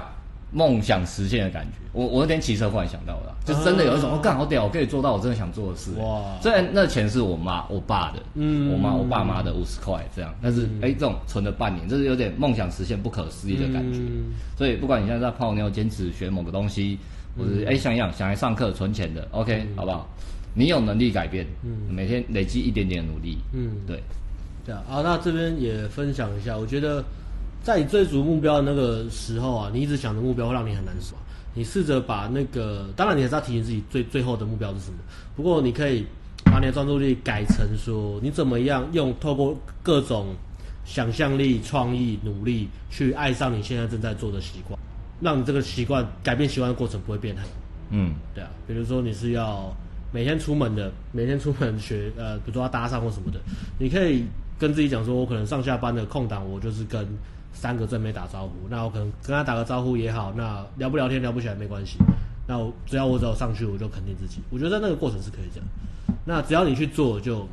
[SPEAKER 2] 梦想实现的感觉。我我那天骑车忽然想到了，就真的有一种，我干好屌，我可以做到我真的想做的事。哇！虽然那钱是我妈我爸的，嗯，我妈我爸妈的五十块这样，但是哎，这种存了半年，这是有点梦想实现不可思议的感觉。所以不管你现在在泡妞、坚持学某个东西，或者哎想想想来上课存钱的，OK，好不好？你有能力改变，嗯，每天累积一点点努力，嗯，对，
[SPEAKER 1] 对啊，好，那这边也分享一下，我觉得在你追逐目标的那个时候啊，你一直想着目标会让你很难受。你试着把那个，当然你还是要提醒自己最最后的目标是什么。不过你可以把你的专注力改成说，你怎么样用透过各种想象力、创意、努力去爱上你现在正在做的习惯，让你这个习惯改变习惯的过程不会变很，嗯，对啊，比如说你是要。每天出门的，每天出门学，呃，比如说要搭讪或什么的，你可以跟自己讲说，我可能上下班的空档，我就是跟三个正妹打招呼。那我可能跟他打个招呼也好，那聊不聊天聊不起来没关系。那我只要我只要上去，我就肯定自己。我觉得在那个过程是可以这样。那只要你去做，就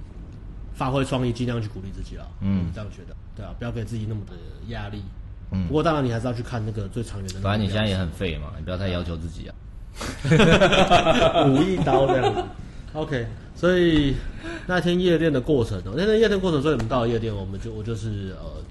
[SPEAKER 1] 发挥创意，尽量去鼓励自己啊。嗯，这样觉得，对啊，不要给自己那么的压力。嗯，不过当然你还是要去看那个最长远的。
[SPEAKER 2] 反正你现在也很废嘛，你不要太要求自己啊。
[SPEAKER 1] 武一刀这样子，OK。所以那天夜店的过程，那天夜店过程，所以我们到了夜店，我们就我就是呃，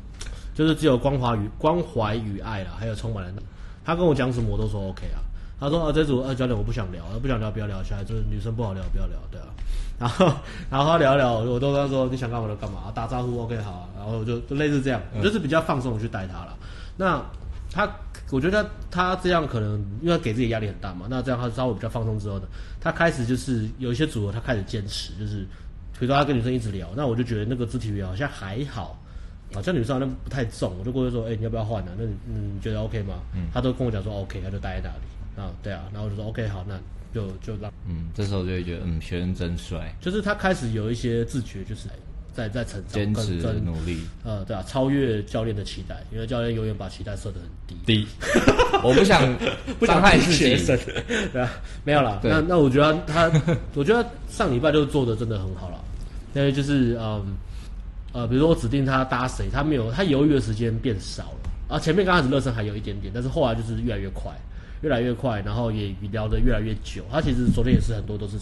[SPEAKER 1] 就是只有关怀与关怀与爱了，还有充满了。他跟我讲什么，我都说 OK 啊。他说啊，这组呃教练我不想聊，不想聊不要聊下来，就是女生不好聊不要聊，对啊。然后然后他聊聊，我都跟他说你想干嘛就干嘛，打招呼 OK 好啊。然后就就类似这样，我就是比较放松的去带他了。那他。我觉得他这样可能因为给自己压力很大嘛，那这样他稍微比较放松之后呢，他开始就是有一些组合他开始坚持，就是比如说他跟女生一直聊，那我就觉得那个肢体语言好像还好，好像女生好像不太重，我就过去说，哎、欸，你要不要换呢、啊？那你你觉得 OK 吗？嗯，他都跟我讲说 OK，他就待在那里啊，对啊，然后我就说 OK 好，那就就让，
[SPEAKER 2] 嗯，这时候就会觉得嗯，学生真帅，
[SPEAKER 1] 就是他开始有一些自觉，就是。在在成长，
[SPEAKER 2] 坚持努力，
[SPEAKER 1] 呃，对啊，超越教练的期待，因为教练永远把期待设得很低。
[SPEAKER 2] 低，我不想 不想害学生，
[SPEAKER 1] 对啊，没有啦。对那那我觉得他，我觉得上礼拜就做的真的很好了，因为就是嗯呃，比如说我指定他搭谁，他没有，他犹豫的时间变少了啊。前面刚开始热身还有一点点，但是后来就是越来越快，越来越快，然后也聊得越来越久。他其实昨天也是很多都是，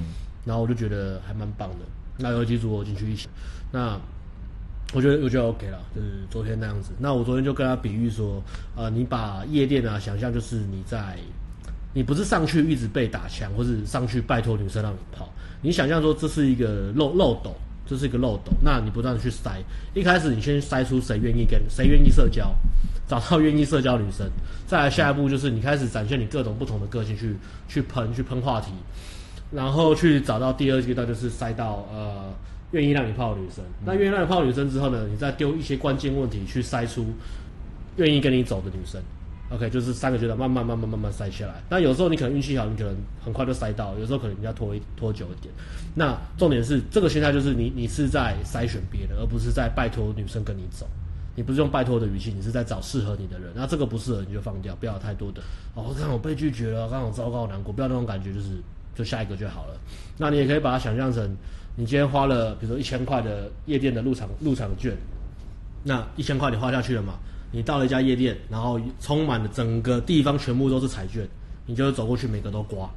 [SPEAKER 1] 然后我就觉得还蛮棒的。那有几组我进去一起，那我觉得我觉得 OK 了，就是昨天那样子。那我昨天就跟他比喻说，呃，你把夜店啊想象就是你在，你不是上去一直被打枪，或是上去拜托女生让你泡，你想象说这是一个漏漏斗，这是一个漏斗，那你不断的去筛，一开始你先筛出谁愿意跟谁愿意社交，找到愿意社交女生，再来下一步就是你开始展现你各种不同的个性去去喷去喷话题。然后去找到第二阶段，就是筛到呃愿意让你泡的女生。那愿意让你泡的女生之后呢，你再丢一些关键问题去筛出愿意跟你走的女生。OK，就是三个阶段，慢慢慢慢慢慢塞下来。那有时候你可能运气好，你可能很快就塞到；有时候可能你要拖一拖久一点。那重点是这个心态就是你你是在筛选别人，而不是在拜托女生跟你走。你不是用拜托的语气，你是在找适合你的人。那这个不适合你就放掉，不要太多的哦，刚好被拒绝了，刚好糟糕难过，不要那种感觉，就是。就下一个就好了。那你也可以把它想象成，你今天花了，比如说一千块的夜店的入场入场券，那一千块你花下去了嘛？你到了一家夜店，然后充满了整个地方全部都是彩券，你就走过去每个都刮，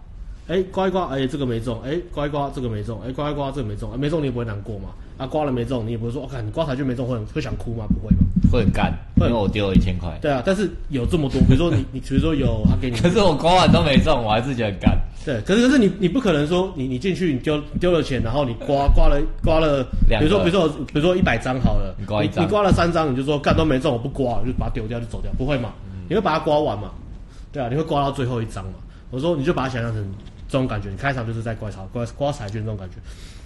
[SPEAKER 1] 哎、刮一刮，哎、这个没中，哎、刮一刮这个没中，哎、刮一刮这个没中，欸、没中你也不会难过嘛？啊刮了没中，你也不会说，我、哦、看你刮彩券没中会会想哭吗？不会吗？
[SPEAKER 2] 会很干，因为我丢了一千块。
[SPEAKER 1] 对啊，但是有这么多，比如说你 你比如说有他给你，
[SPEAKER 2] 可是我刮完都没中，我还是觉得很干。
[SPEAKER 1] 对，可是可是你你不可能说你你进去你丢丢了钱，然后你刮刮了刮了，比如说比如说比如说一百张好了，你刮一张，你刮了三张，你就说干都没中，我不刮，就把它丢掉就走掉，不会嘛？嗯、你会把它刮完嘛？对啊，你会刮到最后一张嘛？我说你就把它想象成这种感觉，你开场就是在刮彩刮刮彩券这种感觉，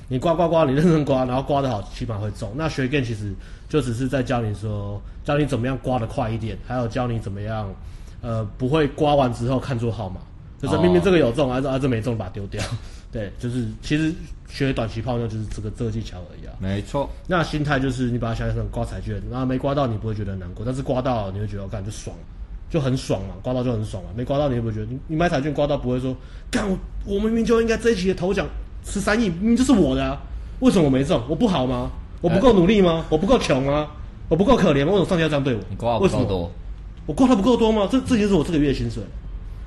[SPEAKER 1] 你刮刮刮，你认真刮，然后刮得好，起码会中。那学 game 其实就只是在教你说，教你怎么样刮得快一点，还有教你怎么样，呃，不会刮完之后看出号码。就是明明这个有中，还是啊这没中，把它丢掉。对，就是其实学短期泡妞就是这个这个技巧而已啊。
[SPEAKER 2] 没错。那
[SPEAKER 1] 心态就是你把它想象成刮彩券，然后没刮到你不会觉得难过，但是刮到你会觉得我感觉爽。就很爽嘛，刮到就很爽嘛。没刮到你会不会觉得你你买彩券刮到不会说，干我我明明就应该这一期的头奖十三亿，明明就是我的啊，为什么我没中？我不好吗？我不够努力吗？欸、我不够穷吗？我不够可怜吗？为什么上帝要这样对我？
[SPEAKER 2] 你刮不够多，
[SPEAKER 1] 我刮的不够多吗？这这就是我这个月薪水。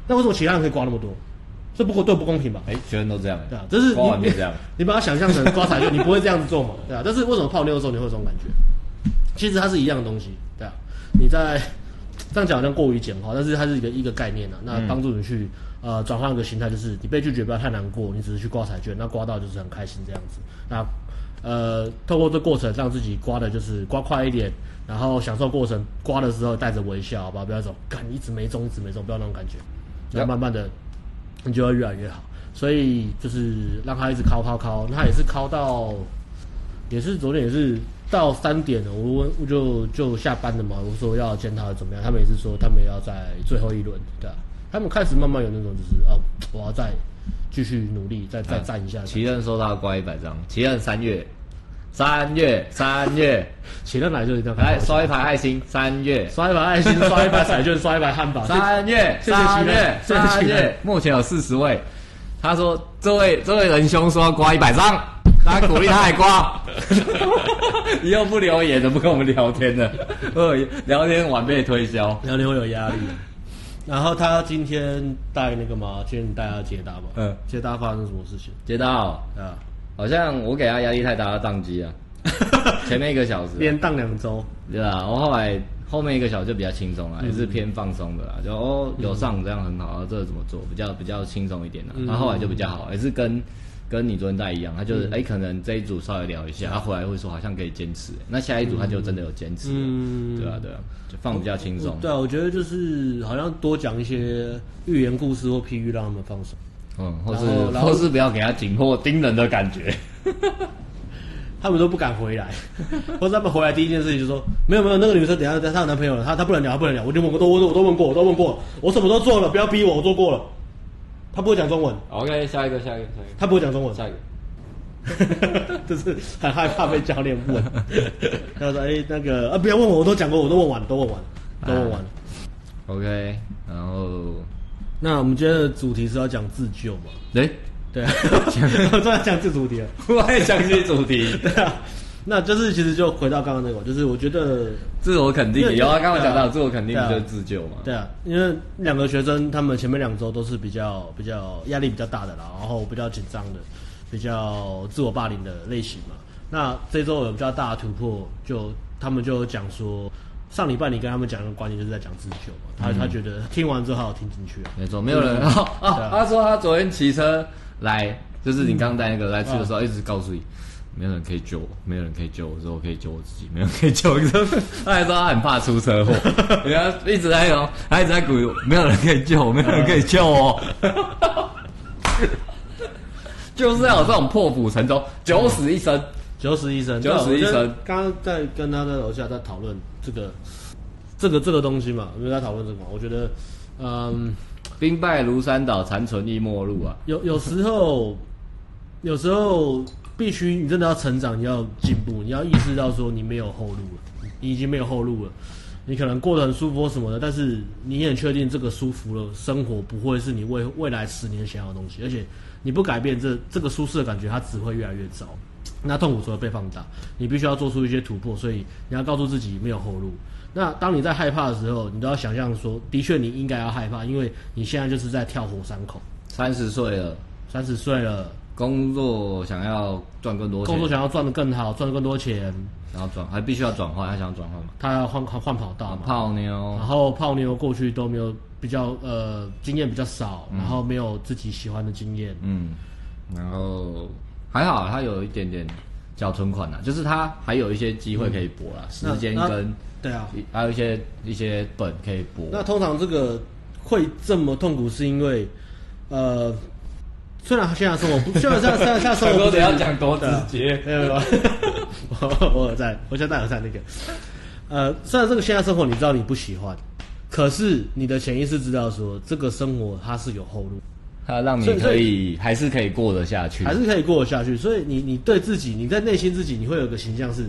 [SPEAKER 1] 那为什么其他人可以刮那么多？这不过对不公平吧？
[SPEAKER 2] 哎、欸，学生都这样，
[SPEAKER 1] 对啊，这是
[SPEAKER 2] 你
[SPEAKER 1] 你，你把它想象成刮彩券，你不会这样子做嘛？对啊，但是为什么泡妞的时候你会有这种感觉？其实它是一样的东西，对啊，你在这样讲好像过于简化，但是它是一个一个概念啊。那帮助你去、嗯、呃转换一个心态，就是你被拒绝不要太难过，你只是去刮彩券，那刮到就是很开心这样子。那呃，透过这过程让自己刮的就是刮快一点，然后享受过程，刮的时候带着微笑，好吧？不要走，干一直没中，一直没中，不要那种感觉。然后慢慢的，你就会越来越好。所以就是让他一直敲敲敲，他也是敲到，也是昨天也是到三点了，我我就就下班了嘛。我说要检讨怎么样，他们也是说他们要在最后一轮，对啊，他们开始慢慢有那种就是哦，我要再继续努力，再再战一下。
[SPEAKER 2] 奇任收到刮一百张，奇任三月。三月，三月，
[SPEAKER 1] 起得来就一定要
[SPEAKER 2] 来刷一排爱心。三月，
[SPEAKER 1] 刷一排爱心，刷一排彩券，刷一排汉堡。
[SPEAKER 2] 三月，三月，三月，目前有四十位。他说：“这位，这位仁兄说要刮一百张，大家鼓励他来刮。以后不留言的，不跟我们聊天的，呃，聊天晚被推销，
[SPEAKER 1] 聊天会有压力。然后他今天带那个嘛，今天带他接搭嘛。嗯，接搭发生什么事情？
[SPEAKER 2] 接到啊。”好像我给他压力太大，他宕机啊。前面一个小时
[SPEAKER 1] 连宕两周，
[SPEAKER 2] 对啊。我后来后面一个小时就比较轻松了，也是偏放松的啦。就哦有上这样很好，这个怎么做比较比较轻松一点呢？然后后来就比较好，也是跟跟你昨天带一样，他就是哎可能这一组稍微聊一下，他回来会说好像可以坚持，那下一组他就真的有坚持，对啊对啊，就放比较轻松。
[SPEAKER 1] 对啊，我觉得就是好像多讲一些寓言故事或譬喻，让他们放松。
[SPEAKER 2] 嗯，或是或是不要给他紧迫盯人的感觉，
[SPEAKER 1] 他们都不敢回来，或者他们回来第一件事情就说没有没有，那个女生等下她有男朋友了，她她不能聊，她不能聊，我就问我，都问我都问过，我都问过，我什么都做了，不要逼我，我做过了。他不会讲中文
[SPEAKER 2] ，OK，下一个下一个下一个，
[SPEAKER 1] 他不会讲中文，
[SPEAKER 2] 下一个，
[SPEAKER 1] 就是很害怕被教练问。他说哎那个啊不要问我，我都讲过，我都问完，都问完，都问完了。
[SPEAKER 2] OK，然后。
[SPEAKER 1] 那我们今天的主题是要讲自救嘛？
[SPEAKER 2] 哎、欸，
[SPEAKER 1] 对啊，我终于讲这主题了，
[SPEAKER 2] 我也讲这主题。
[SPEAKER 1] 对啊，那就是其实就回到刚刚那个，就是我觉得
[SPEAKER 2] 自我肯定有啊，刚刚讲到自我肯定就是自救嘛。
[SPEAKER 1] 对啊，因为两个学生他们前面两周都是比较比较压力比较大的啦，然后比较紧张的，比较自我霸凌的类型嘛。那这周有比较大的突破，就他们就讲说。上礼拜你跟他们讲的观念就是在讲自救嘛，他他觉得听完之后他有听进去啊。
[SPEAKER 2] 没错，没有人啊，他说他昨天骑车来，就是你刚带那个来去的时候，一直告诉你，没有人可以救我，没有人可以救我，说我可以救我自己，没有人可以救我。他还说他很怕出车祸，人家一直在说，他一直在鼓励我，没有人可以救我，没有人可以救我。就是要有这种破釜沉舟，九死一生。
[SPEAKER 1] 九死一生，
[SPEAKER 2] 九死一生。
[SPEAKER 1] 刚刚在跟他在楼下在讨论这个，这个这个东西嘛，我们在讨论这个嘛，我觉得，嗯，
[SPEAKER 2] 兵败如山倒，残存亦末路啊。
[SPEAKER 1] 有有时候，有时候必须你真的要成长，你要进步，你要意识到说你没有后路了，你已经没有后路了。你可能过得很舒服什么的，但是你也很确定这个舒服了生活不会是你未未来十年想要的东西，而且你不改变这这个舒适的感觉，它只会越来越糟。那痛苦只会被放大，你必须要做出一些突破，所以你要告诉自己没有后路。那当你在害怕的时候，你都要想象说，的确你应该要害怕，因为你现在就是在跳火山口。
[SPEAKER 2] 三十岁了，
[SPEAKER 1] 三十岁了，
[SPEAKER 2] 工作想要赚更多钱，
[SPEAKER 1] 工作想要赚得更好，赚更多钱，
[SPEAKER 2] 然后转还必须要转换，他想要转换嘛？
[SPEAKER 1] 他要换换跑道嘛？
[SPEAKER 2] 泡妞，
[SPEAKER 1] 然后泡妞过去都没有比较呃经验比较少，然后没有自己喜欢的经验，
[SPEAKER 2] 嗯，然后。还好，他有一点点缴存款呐，就是他还有一些机会可以搏啦，时间跟
[SPEAKER 1] 对啊，
[SPEAKER 2] 还有一些一些本可以搏。
[SPEAKER 1] 那通常这个会这么痛苦，是因为呃，虽然现在生活不，虽然现在现在生活不
[SPEAKER 2] 得要讲多直接，
[SPEAKER 1] 没有没有，我我在，我现在有在那个，呃，虽然这个现在生活你知道你不喜欢，可是你的潜意识知道说这个生活它是有后路。
[SPEAKER 2] 它让你可以还是可以过得下去，
[SPEAKER 1] 还是可以过得下去。所以你你对自己，你在内心自己，你会有个形象是，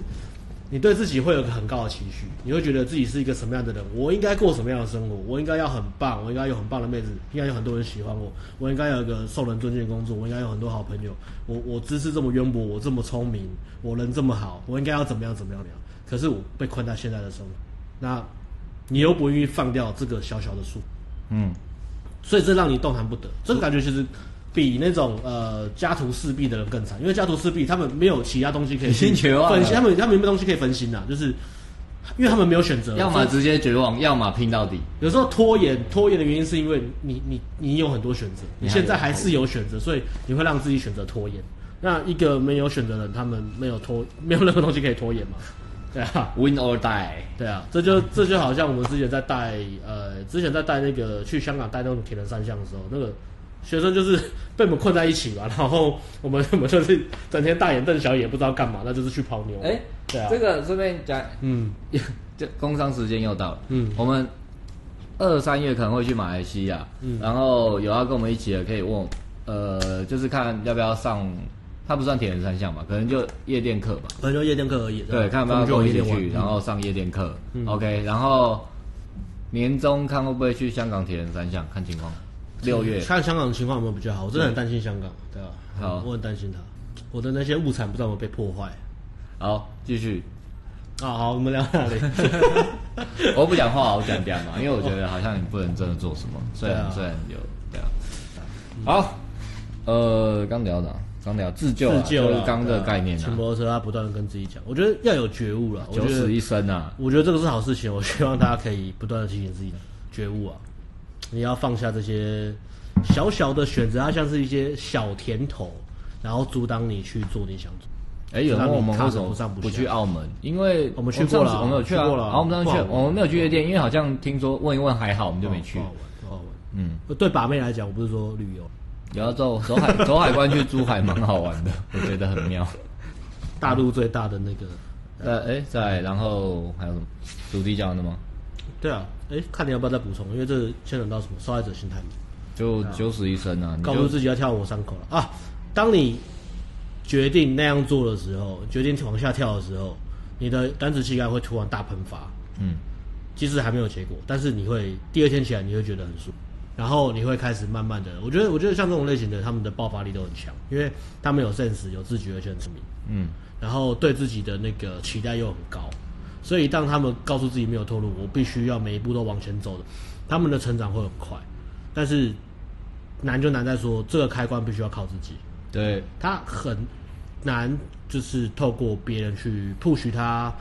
[SPEAKER 1] 你对自己会有个很高的期许，你会觉得自己是一个什么样的人，我应该过什么样的生活，我应该要很棒，我应该有很棒的妹子，应该有很多人喜欢我，我应该有一个受人尊敬的工作，我应该有很多好朋友，我我知识这么渊博，我这么聪明，我人这么好，我应该要怎么样怎么样聊。可是我被困在现在的生活，那你又不愿意放掉这个小小的树，嗯，所以这让你动弹不得，这个感觉其实。比那种呃家徒四壁的人更惨，因为家徒四壁，他们没有其他东西可以分心，他们他们没有东西可以分心呐，就是因为他们没有选择，
[SPEAKER 2] 要么直接绝望，要么拼到底。
[SPEAKER 1] 有时候拖延拖延的原因是因为你你你有很多选择，你现在还是有选择，所以你会让自己选择拖延。那一个没有选择的人，他们没有拖，没有任何东西可以拖延嘛？对啊
[SPEAKER 2] ，win or die。
[SPEAKER 1] 对啊，这就这就好像我们之前在带呃之前在带那个去香港带那种铁人三项的时候，那个。学生就是被我们困在一起嘛，然后我们我们就是整天大眼瞪小眼，不知道干嘛，那就是去泡妞。哎、欸，对啊，
[SPEAKER 2] 这个顺便讲，嗯，这工商时间又到了，嗯，我们二三月可能会去马来西亚，嗯，然后有要跟我们一起的可以问，呃，就是看要不要上，它不算铁人三项嘛，可能就夜店课吧，
[SPEAKER 1] 可能就夜店课而已，
[SPEAKER 2] 对，看要不要跟我一起去，然后上夜店课、嗯、，OK，然后年终看会不会去香港铁人三项，看情况。六月
[SPEAKER 1] 看香港的情况有没有比较好？我真的很担心香港，对吧？好，我很担心他，我的那些物产不知道有没有被破坏。
[SPEAKER 2] 好，继续。
[SPEAKER 1] 啊，好，我们聊哪里？
[SPEAKER 2] 我不讲话，我讲讲嘛，因为我觉得好像你不能真的做什么，虽然虽然有这样。好，呃，刚聊的，刚聊自救，自救刚的概念。
[SPEAKER 1] 骑摩托车，他不断的跟自己讲，我觉得要有觉悟了，
[SPEAKER 2] 九死一生啊！
[SPEAKER 1] 我觉得这个是好事情，我希望大家可以不断的提醒自己的觉悟啊。你要放下这些小小的选择，它像是一些小甜头，然后阻挡你去做你想做。
[SPEAKER 2] 哎，有人问我们为什么不去澳门？因为
[SPEAKER 1] 我们去过了，
[SPEAKER 2] 我们有去过了。然后我们上次去，我们没有去夜店，因为好像听说问一问还好，我们就没去。
[SPEAKER 1] 不好玩，不好玩。嗯，对把妹来讲，我不是说旅游，
[SPEAKER 2] 有要走走海走海关去珠海，蛮好玩的，我觉得很妙。
[SPEAKER 1] 大陆最大的那个，
[SPEAKER 2] 呃，哎，在然后还有什么主题讲的吗？
[SPEAKER 1] 对啊。哎，看你要不要再补充，因为这牵扯到什么受害者心态嘛？
[SPEAKER 2] 就九死一生啊！
[SPEAKER 1] 告诉自己要跳我伤口了啊！当你决定那样做的时候，决定往下跳的时候，你的胆子气概会突然大喷发。嗯，即使还没有结果，但是你会第二天起来你会觉得很舒服，然后你会开始慢慢的，我觉得我觉得像这种类型的，他们的爆发力都很强，因为他们有 sense 有自觉而且很聪明。嗯，然后对自己的那个期待又很高。所以，当他们告诉自己没有退路，我必须要每一步都往前走的，他们的成长会很快。但是难就难在说，这个开关必须要靠自己。
[SPEAKER 2] 对，
[SPEAKER 1] 他很难，就是透过别人去 push 他、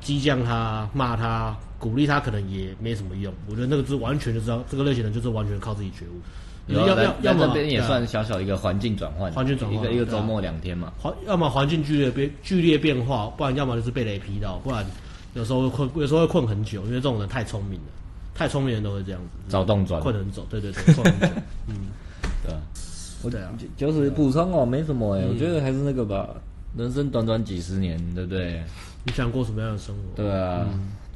[SPEAKER 1] 激将他、骂他、鼓励他，可能也没什么用。我觉得那个是完全就知道，这个类型的就是完全靠自己觉悟。
[SPEAKER 2] 要要要么这边也算小小一个环境转换，环境转换一个一个周末两天嘛。
[SPEAKER 1] 环要么环境剧烈变剧烈变化，不然要么就是被雷劈到，不然。有时候会困，有时候会困很久，因为这种人太聪明了，太聪明人都会这样子，
[SPEAKER 2] 找洞钻，
[SPEAKER 1] 困很久，对对对，困很久，嗯，
[SPEAKER 2] 对啊，我对啊，就是补充哦，没什么哎，我觉得还是那个吧，人生短短几十年，对不对？
[SPEAKER 1] 你想过什么样的生活？
[SPEAKER 2] 对啊，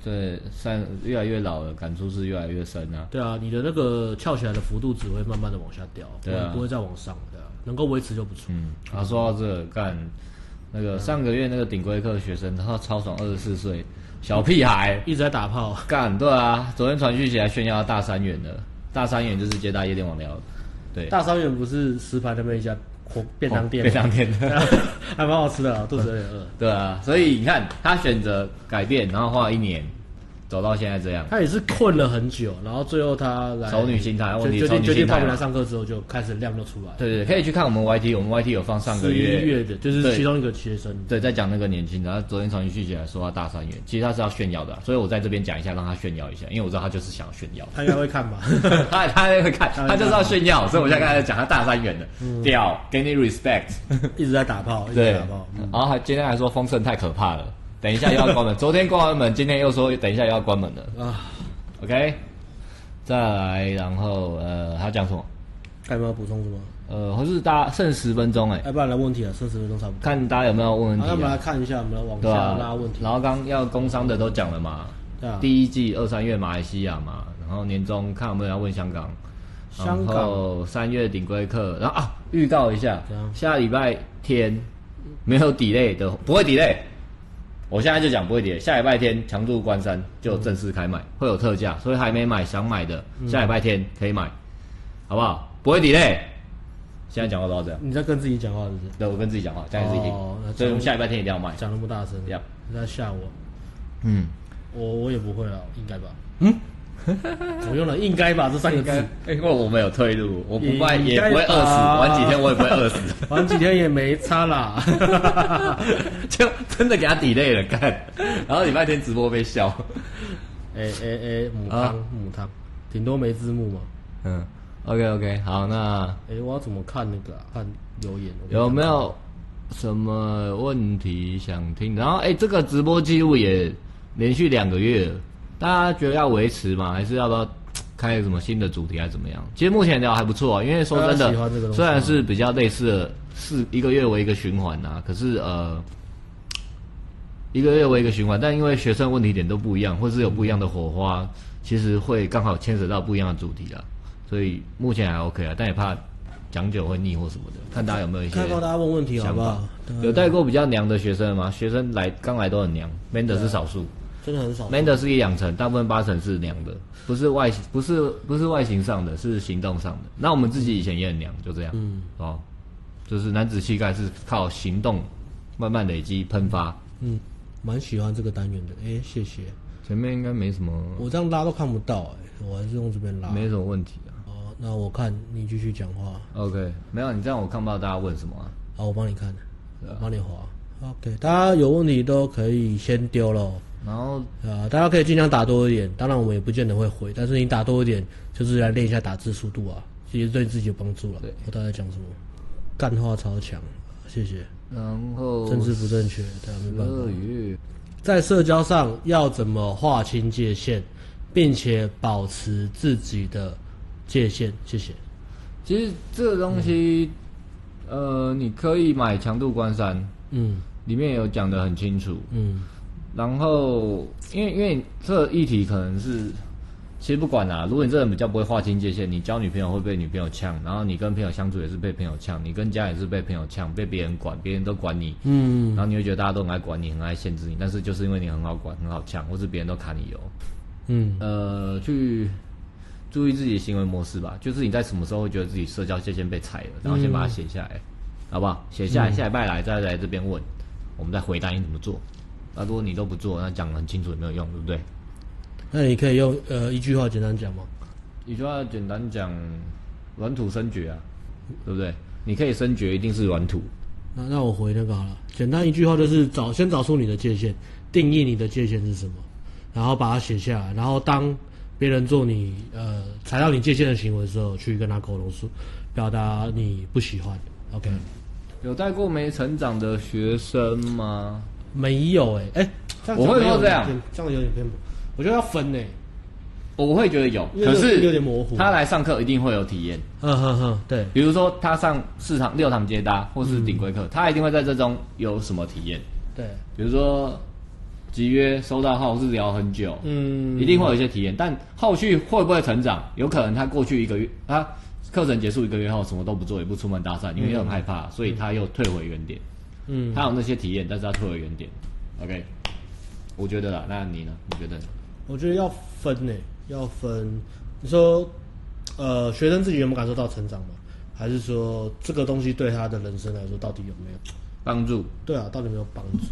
[SPEAKER 2] 对，算越来越老了，感触是越来越深啊。
[SPEAKER 1] 对啊，你的那个翘起来的幅度只会慢慢的往下掉，对啊，不会再往上，对啊，能够维持就不错。
[SPEAKER 2] 嗯，啊，说到这个，干那个上个月那个顶规课学生，他超爽，二十四岁。小屁孩
[SPEAKER 1] 一直在打炮。
[SPEAKER 2] 干，对啊，昨天传讯起来炫耀大三元的，大三元就是接大夜店网聊，对，
[SPEAKER 1] 大三元不是石牌那边一家火便当店，
[SPEAKER 2] 便当店。
[SPEAKER 1] 还蛮好吃的，肚子有点饿，
[SPEAKER 2] 对啊，所以你看他选择改变，然后花了一年。走到现在这样，
[SPEAKER 1] 他也是困了很久，然后最后他来
[SPEAKER 2] 丑女心态，问题
[SPEAKER 1] 决定决定报名来上课之后，就开始量就出来。
[SPEAKER 2] 对对，可以去看我们 YT，我们 YT 有放上个月。
[SPEAKER 1] 月的，就是其中一个学生，
[SPEAKER 2] 对，在讲那个年轻的，他昨天重新续起来说他大三元，其实他是要炫耀的，所以我在这边讲一下，让他炫耀一下，因为我知道他就是想要炫耀。
[SPEAKER 1] 他应该会看吧？
[SPEAKER 2] 他他会看，他就是要炫耀，所以我现在开始讲他大三元的，屌，给你 respect，
[SPEAKER 1] 一直在打炮，
[SPEAKER 2] 一直在，
[SPEAKER 1] 打炮，
[SPEAKER 2] 然后还今天还说丰盛太可怕了。等一下又要关门，昨天关完门，今天又说等一下又要关门了啊。OK，再来，然后呃，他讲什么？
[SPEAKER 1] 还有没有补充什么？
[SPEAKER 2] 呃，或是大家剩十分钟哎，
[SPEAKER 1] 要不然来问题啊，剩十分钟差不多。
[SPEAKER 2] 看大家有没有问问题？
[SPEAKER 1] 那我们来看一下，我们来往下拉问题。
[SPEAKER 2] 然后刚要工商的都讲了嘛？对啊。第一季二三月马来西亚嘛，然后年终看有没有要问香港。香港三月顶规课，然后啊，预告一下，下礼拜天没有 delay 的，不会 delay。我现在就讲不会跌，下礼拜天强度关山就正式开卖，嗯、会有特价，所以还没买想买的，嗯、下礼拜天可以买，好不好？不会跌嘞。现在讲话都要这样。
[SPEAKER 1] 你在跟自己讲话是不是？
[SPEAKER 2] 对，我跟自己讲话，讲给自己听。哦、所以我们下礼拜天一定要卖。
[SPEAKER 1] 讲那么大声，
[SPEAKER 2] 要
[SPEAKER 1] 你在吓我？
[SPEAKER 2] 嗯，
[SPEAKER 1] 我我也不会了，应该吧？嗯。我用了“应该吧”这三个字，
[SPEAKER 2] 因为我没有退路，我不卖也不会饿死，玩几天我也不会饿死，
[SPEAKER 1] 玩几天也没差啦，
[SPEAKER 2] 就真的给他 delay 了干，然后礼拜天直播被笑，
[SPEAKER 1] 哎哎哎，母汤母汤，顶多没字幕嘛，
[SPEAKER 2] 嗯，OK OK，好，那
[SPEAKER 1] 哎，我要怎么看那个看留言？
[SPEAKER 2] 有没有什么问题想听？然后哎，这个直播记录也连续两个月了。大家觉得要维持吗？还是要不要开什么新的主题，还是怎么样？其实目前聊还不错啊，因为说真的，虽然是比较类似的，是一个月为一个循环呐，可是呃，一个月为一个循环，但因为学生问题点都不一样，或是有不一样的火花，其实会刚好牵扯到不一样的主题啊，所以目前还 OK 啊，但也怕讲久会腻或什么的，看大家有没有一些。
[SPEAKER 1] 看到大家问问题好不好？
[SPEAKER 2] 有带过比较娘的学生吗？学生来刚来都很娘，man 的是少数。
[SPEAKER 1] 真的很少。
[SPEAKER 2] man 的是一两成，大部分八成是娘的，不是外形，不是不是外形上的，是行动上的。那我们自己以前也很娘，就这样。嗯。哦，就是男子气概是靠行动慢慢累积喷发。
[SPEAKER 1] 嗯，蛮喜欢这个单元的。哎、欸，谢谢。
[SPEAKER 2] 前面应该没什么。
[SPEAKER 1] 我这样拉都看不到哎、欸，我还是用这边拉。
[SPEAKER 2] 没什么问题啊。
[SPEAKER 1] 哦，那我看你继续讲话。
[SPEAKER 2] OK，没有你这样我看不到大家问什么啊。
[SPEAKER 1] 好，我帮你看，帮你划。OK，大家有问题都可以先丢喽。然后呃，大家可以尽量打多一点，当然我们也不见得会回，但是你打多一点，就是来练一下打字速度啊，其实对自己有帮助了。对，我大概讲什么？干话超强，谢谢。然后政治不正确，大家没办法。在社交上要怎么划清界限，并且保持自己的界限？谢谢。
[SPEAKER 2] 其实这个东西，嗯、呃，你可以买强度关山，嗯，里面有讲的很清楚，嗯。然后，因为因为这议题可能是，其实不管啦、啊。如果你这人比较不会划清界限，你交女朋友会被女朋友呛，然后你跟朋友相处也是被朋友呛，你跟家也是被朋友呛，被别人管，别人都管你，嗯，然后你会觉得大家都很爱管你，很爱限制你，但是就是因为你很好管，很好呛，或是别人都卡你油，嗯，呃，去注意自己的行为模式吧，就是你在什么时候会觉得自己社交界限被踩了，然后先把它写下来，嗯、好不好？写下来，下礼拜来再来这边问，我们再回答你怎么做。那如果你都不做，那讲的很清楚也没有用，对不对？
[SPEAKER 1] 那你可以用呃一句话简单讲吗？
[SPEAKER 2] 一句话简单讲，软土生绝啊，对不对？你可以生绝，一定是软土。
[SPEAKER 1] 那那我回那个好了，简单一句话就是找先找出你的界限，定义你的界限是什么，然后把它写下来，然后当别人做你呃踩到你界限的行为的时候，去跟他沟通说，表达你不喜欢。OK。
[SPEAKER 2] 有带过没成长的学生吗？
[SPEAKER 1] 没有哎、欸、哎，欸、
[SPEAKER 2] 我会说这样，
[SPEAKER 1] 这样有点偏颇。我觉得要分呢、欸，
[SPEAKER 2] 我会觉得有，可是有点模糊。他来上课一定会有体验，嗯哼哼，对。比如说他上四堂六堂接搭或是顶规课，嗯、他一定会在这中有什么体验？
[SPEAKER 1] 对，
[SPEAKER 2] 比如说集约收到后是聊很久，嗯，一定会有一些体验。但后续会不会成长？有可能他过去一个月，他课程结束一个月后什么都不做，也不出门搭讪，因为又很害怕，嗯、所以他又退回原点。嗯，他有那些体验，但是他退回原点。OK，我觉得啦，那你呢？你觉得？
[SPEAKER 1] 我觉得要分呢、欸，要分。你说，呃，学生自己有没有感受到成长嘛？还是说这个东西对他的人生来说到底有没有
[SPEAKER 2] 帮助？
[SPEAKER 1] 对啊，到底有没有帮助？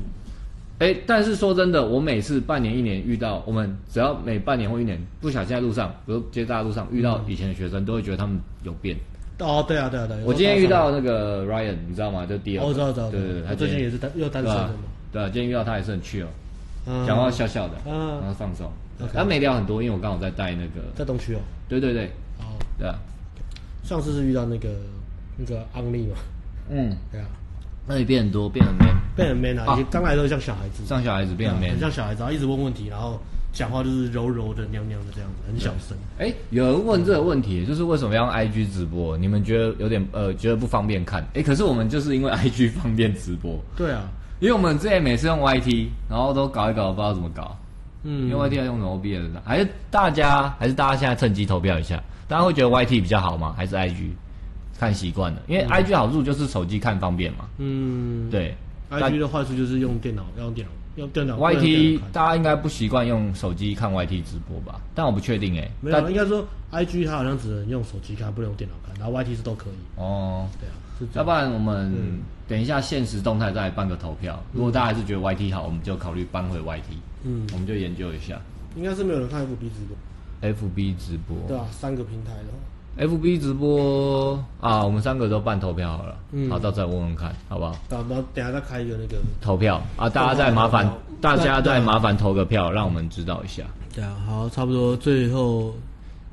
[SPEAKER 2] 哎、欸，但是说真的，我每次半年、一年遇到，我们只要每半年或一年不小心在路上，比如接大路上遇到以前的学生，嗯、都会觉得他们有变。
[SPEAKER 1] 哦，对啊，对啊，对。
[SPEAKER 2] 我今天遇到那个 Ryan，你知道吗？就第二个。
[SPEAKER 1] 我知道，知道。
[SPEAKER 2] 对对对，他
[SPEAKER 1] 最近也是单又单身的嘛。
[SPEAKER 2] 对啊，今天遇到他也是很 chill，讲话笑笑的，然后放松。他没聊很多，因为我刚好在带那个。
[SPEAKER 1] 在东区哦。
[SPEAKER 2] 对对对。哦。对啊。
[SPEAKER 1] 上次是遇到那个那个安利嘛。嗯。对啊。
[SPEAKER 2] 那你变很多，变很 man，
[SPEAKER 1] 变很 man 啊！你刚来都像小孩子，
[SPEAKER 2] 像小孩子变很 man，
[SPEAKER 1] 很像小孩子，然后一直问问题，然后。讲话就是柔柔的、娘娘的这样子，很小声。
[SPEAKER 2] 哎、欸，有人问这个问题，就是为什么要用 IG 直播？你们觉得有点呃，觉得不方便看？哎、欸，可是我们就是因为 IG 方便直播。
[SPEAKER 1] 对啊，
[SPEAKER 2] 因为我们之前每次用 YT，然后都搞一搞，不知道怎么搞。嗯，因为 YT 要用什么 OBS 的？还是大家还是大家现在趁机投票一下？大家会觉得 YT 比较好吗？还是 IG？看习惯了，因为 IG 好处就是手机看方便嘛。嗯，对。
[SPEAKER 1] IG 的坏处就是用电脑要用电脑。用电脑。
[SPEAKER 2] YT 大家应该不习惯用手机看 YT 直播吧？但我不确定哎、欸。
[SPEAKER 1] 没有，但应该说 IG 它好像只能用手机看，不能用电脑看，然后 YT 是都可以。
[SPEAKER 2] 哦，
[SPEAKER 1] 对啊，
[SPEAKER 2] 要不然我们等一下现实动态再办个投票。嗯、如果大家还是觉得 YT 好，我们就考虑搬回 YT。嗯，我们就研究一下。
[SPEAKER 1] 应该是没有人看 FB 直播。
[SPEAKER 2] FB 直播。
[SPEAKER 1] 对啊，三个平台的话。
[SPEAKER 2] FB 直播啊，我们三个都办投票好了，嗯，好，到时候再问问看，好不好？
[SPEAKER 1] 好，那等下再开一个那个
[SPEAKER 2] 投票啊，大家再麻烦，大家再麻烦投个票，让我们知道一下。
[SPEAKER 1] 对啊，好，差不多最后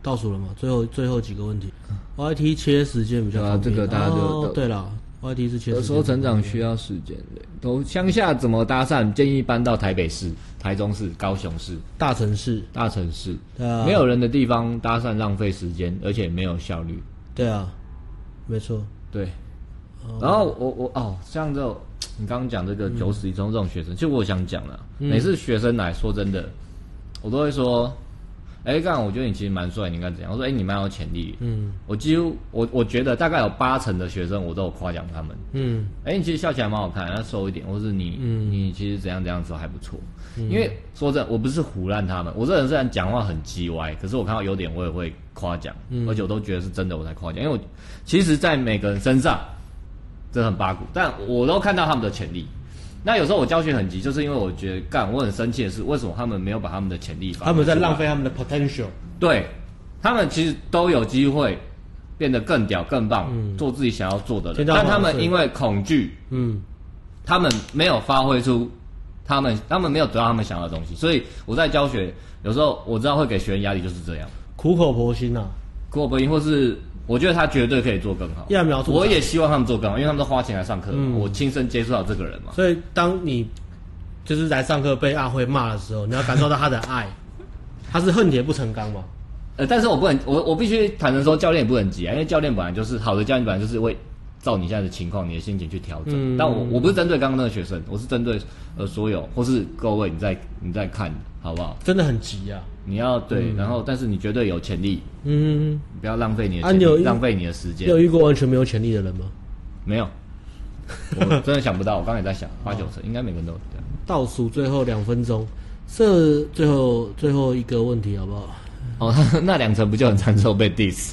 [SPEAKER 1] 倒数了嘛，最后最后几个问题，YT 切时间比较啊，
[SPEAKER 2] 这个大家就、哦、
[SPEAKER 1] 对了。YT 是有
[SPEAKER 2] 时候成长需要时间的。都乡下怎么搭讪？建议搬到台北市、台中市、高雄市
[SPEAKER 1] 大城市。
[SPEAKER 2] 大城市，对啊，没有人的地方搭讪浪费时间，而且没有效率。
[SPEAKER 1] 对啊，没错。
[SPEAKER 2] 对。然后我我哦，像这种你刚刚讲这个九死一生这种学生，其实我想讲了，每次学生来说真的，我都会说。哎，刚刚我觉得你其实蛮帅，你应该怎样？我说，哎，你蛮有潜力。嗯，我几乎我我觉得大概有八成的学生我都有夸奖他们。嗯，哎，你其实笑起来蛮好看，要瘦一点，或是你，嗯，你其实怎样怎样说还不错。嗯，因为说真的，我不是胡烂他们，我这人虽然讲话很叽歪，可是我看到优点我也会夸奖，嗯，而且我都觉得是真的我才夸奖，因为我其实，在每个人身上，这很八股，但我都看到他们的潜力。那有时候我教学很急，就是因为我觉得干，我很生气的是，为什么他们没有把他们的潜力发挥？
[SPEAKER 1] 他们在浪费他们的 potential。
[SPEAKER 2] 对，他们其实都有机会变得更屌、更棒，嗯、做自己想要做的人。但他们因为恐惧，嗯，他们没有发挥出他们，他们没有得到他们想要的东西。所以我在教学，有时候我知道会给学员压力，就是这样，
[SPEAKER 1] 苦口婆心呐、啊，
[SPEAKER 2] 苦口婆心，或是。我觉得他绝对可以做更好。我也希望他们做更好，因为他们都花钱来上课，嗯、我亲身接触到这个人嘛。
[SPEAKER 1] 所以，当你就是来上课被阿辉骂的时候，你要感受到他的爱。他是恨铁不成钢嘛？
[SPEAKER 2] 呃，但是我不能，我我必须坦诚说，教练也不能急啊，因为教练本来就是好的教练，本来就是会照你现在的情况、你的心情去调整。嗯、但我我不是针对刚刚那个学生，我是针对呃所有或是各位你在你在看，好不好？
[SPEAKER 1] 真的很急啊。
[SPEAKER 2] 你要对，嗯、然后但是你绝对有潜力，嗯，不要浪费你的潜力，啊、浪费你的时间。
[SPEAKER 1] 你有遇过完全没有潜力的人吗？
[SPEAKER 2] 没有，我真的想不到。我刚才也在想，八九成应该每个人都有这样。
[SPEAKER 1] 倒数最后两分钟，这最后最后一个问题好不好？
[SPEAKER 2] 哦，那两成不就很难受被 diss？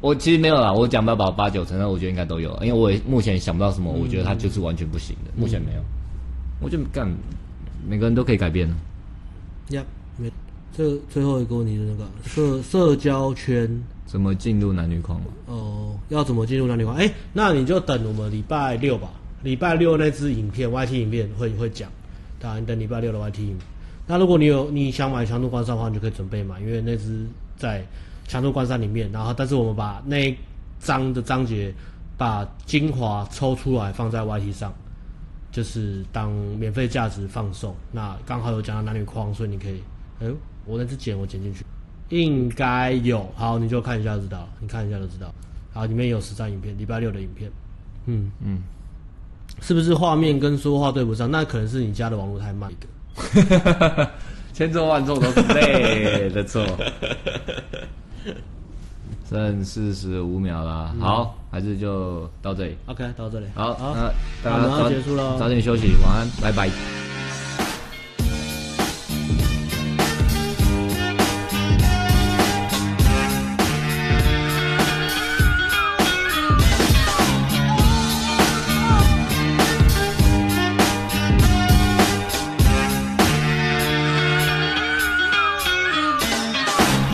[SPEAKER 2] 我其实没有啦，我讲不到八九成，那我觉得应该都有，因为我也目前想不到什么，我觉得他就是完全不行的，嗯、目前没有。我就干，每个人都可以改变的。
[SPEAKER 1] 呀，没。这最后一个问题是那个社社交圈
[SPEAKER 2] 怎么进入男女框
[SPEAKER 1] 哦，要怎么进入男女框？哎，那你就等我们礼拜六吧。礼拜六那支影片，YT 影片会会讲。当然，你等礼拜六的 YT 影片。那如果你有你想买强度关山的话，你就可以准备买，因为那支在强度关山里面。然后，但是我们把那一章的章节把精华抽出来放在 YT 上，就是当免费价值放送。那刚好有讲到男女框，所以你可以哎。我那支剪我剪进去，应该有。好，你就看一下就知道了，你看一下就知道。好，里面有十张影片，礼拜六的影片。嗯嗯，是不是画面跟说话对不上？那可能是你家的网络太慢一个。
[SPEAKER 2] 千错万错都是累的错。剩四十五秒了，嗯、好，还是就到这里。
[SPEAKER 1] OK，到这里。
[SPEAKER 2] 好，
[SPEAKER 1] 好，
[SPEAKER 2] 那大家早
[SPEAKER 1] 结束了，
[SPEAKER 2] 早点休息，晚安，拜拜。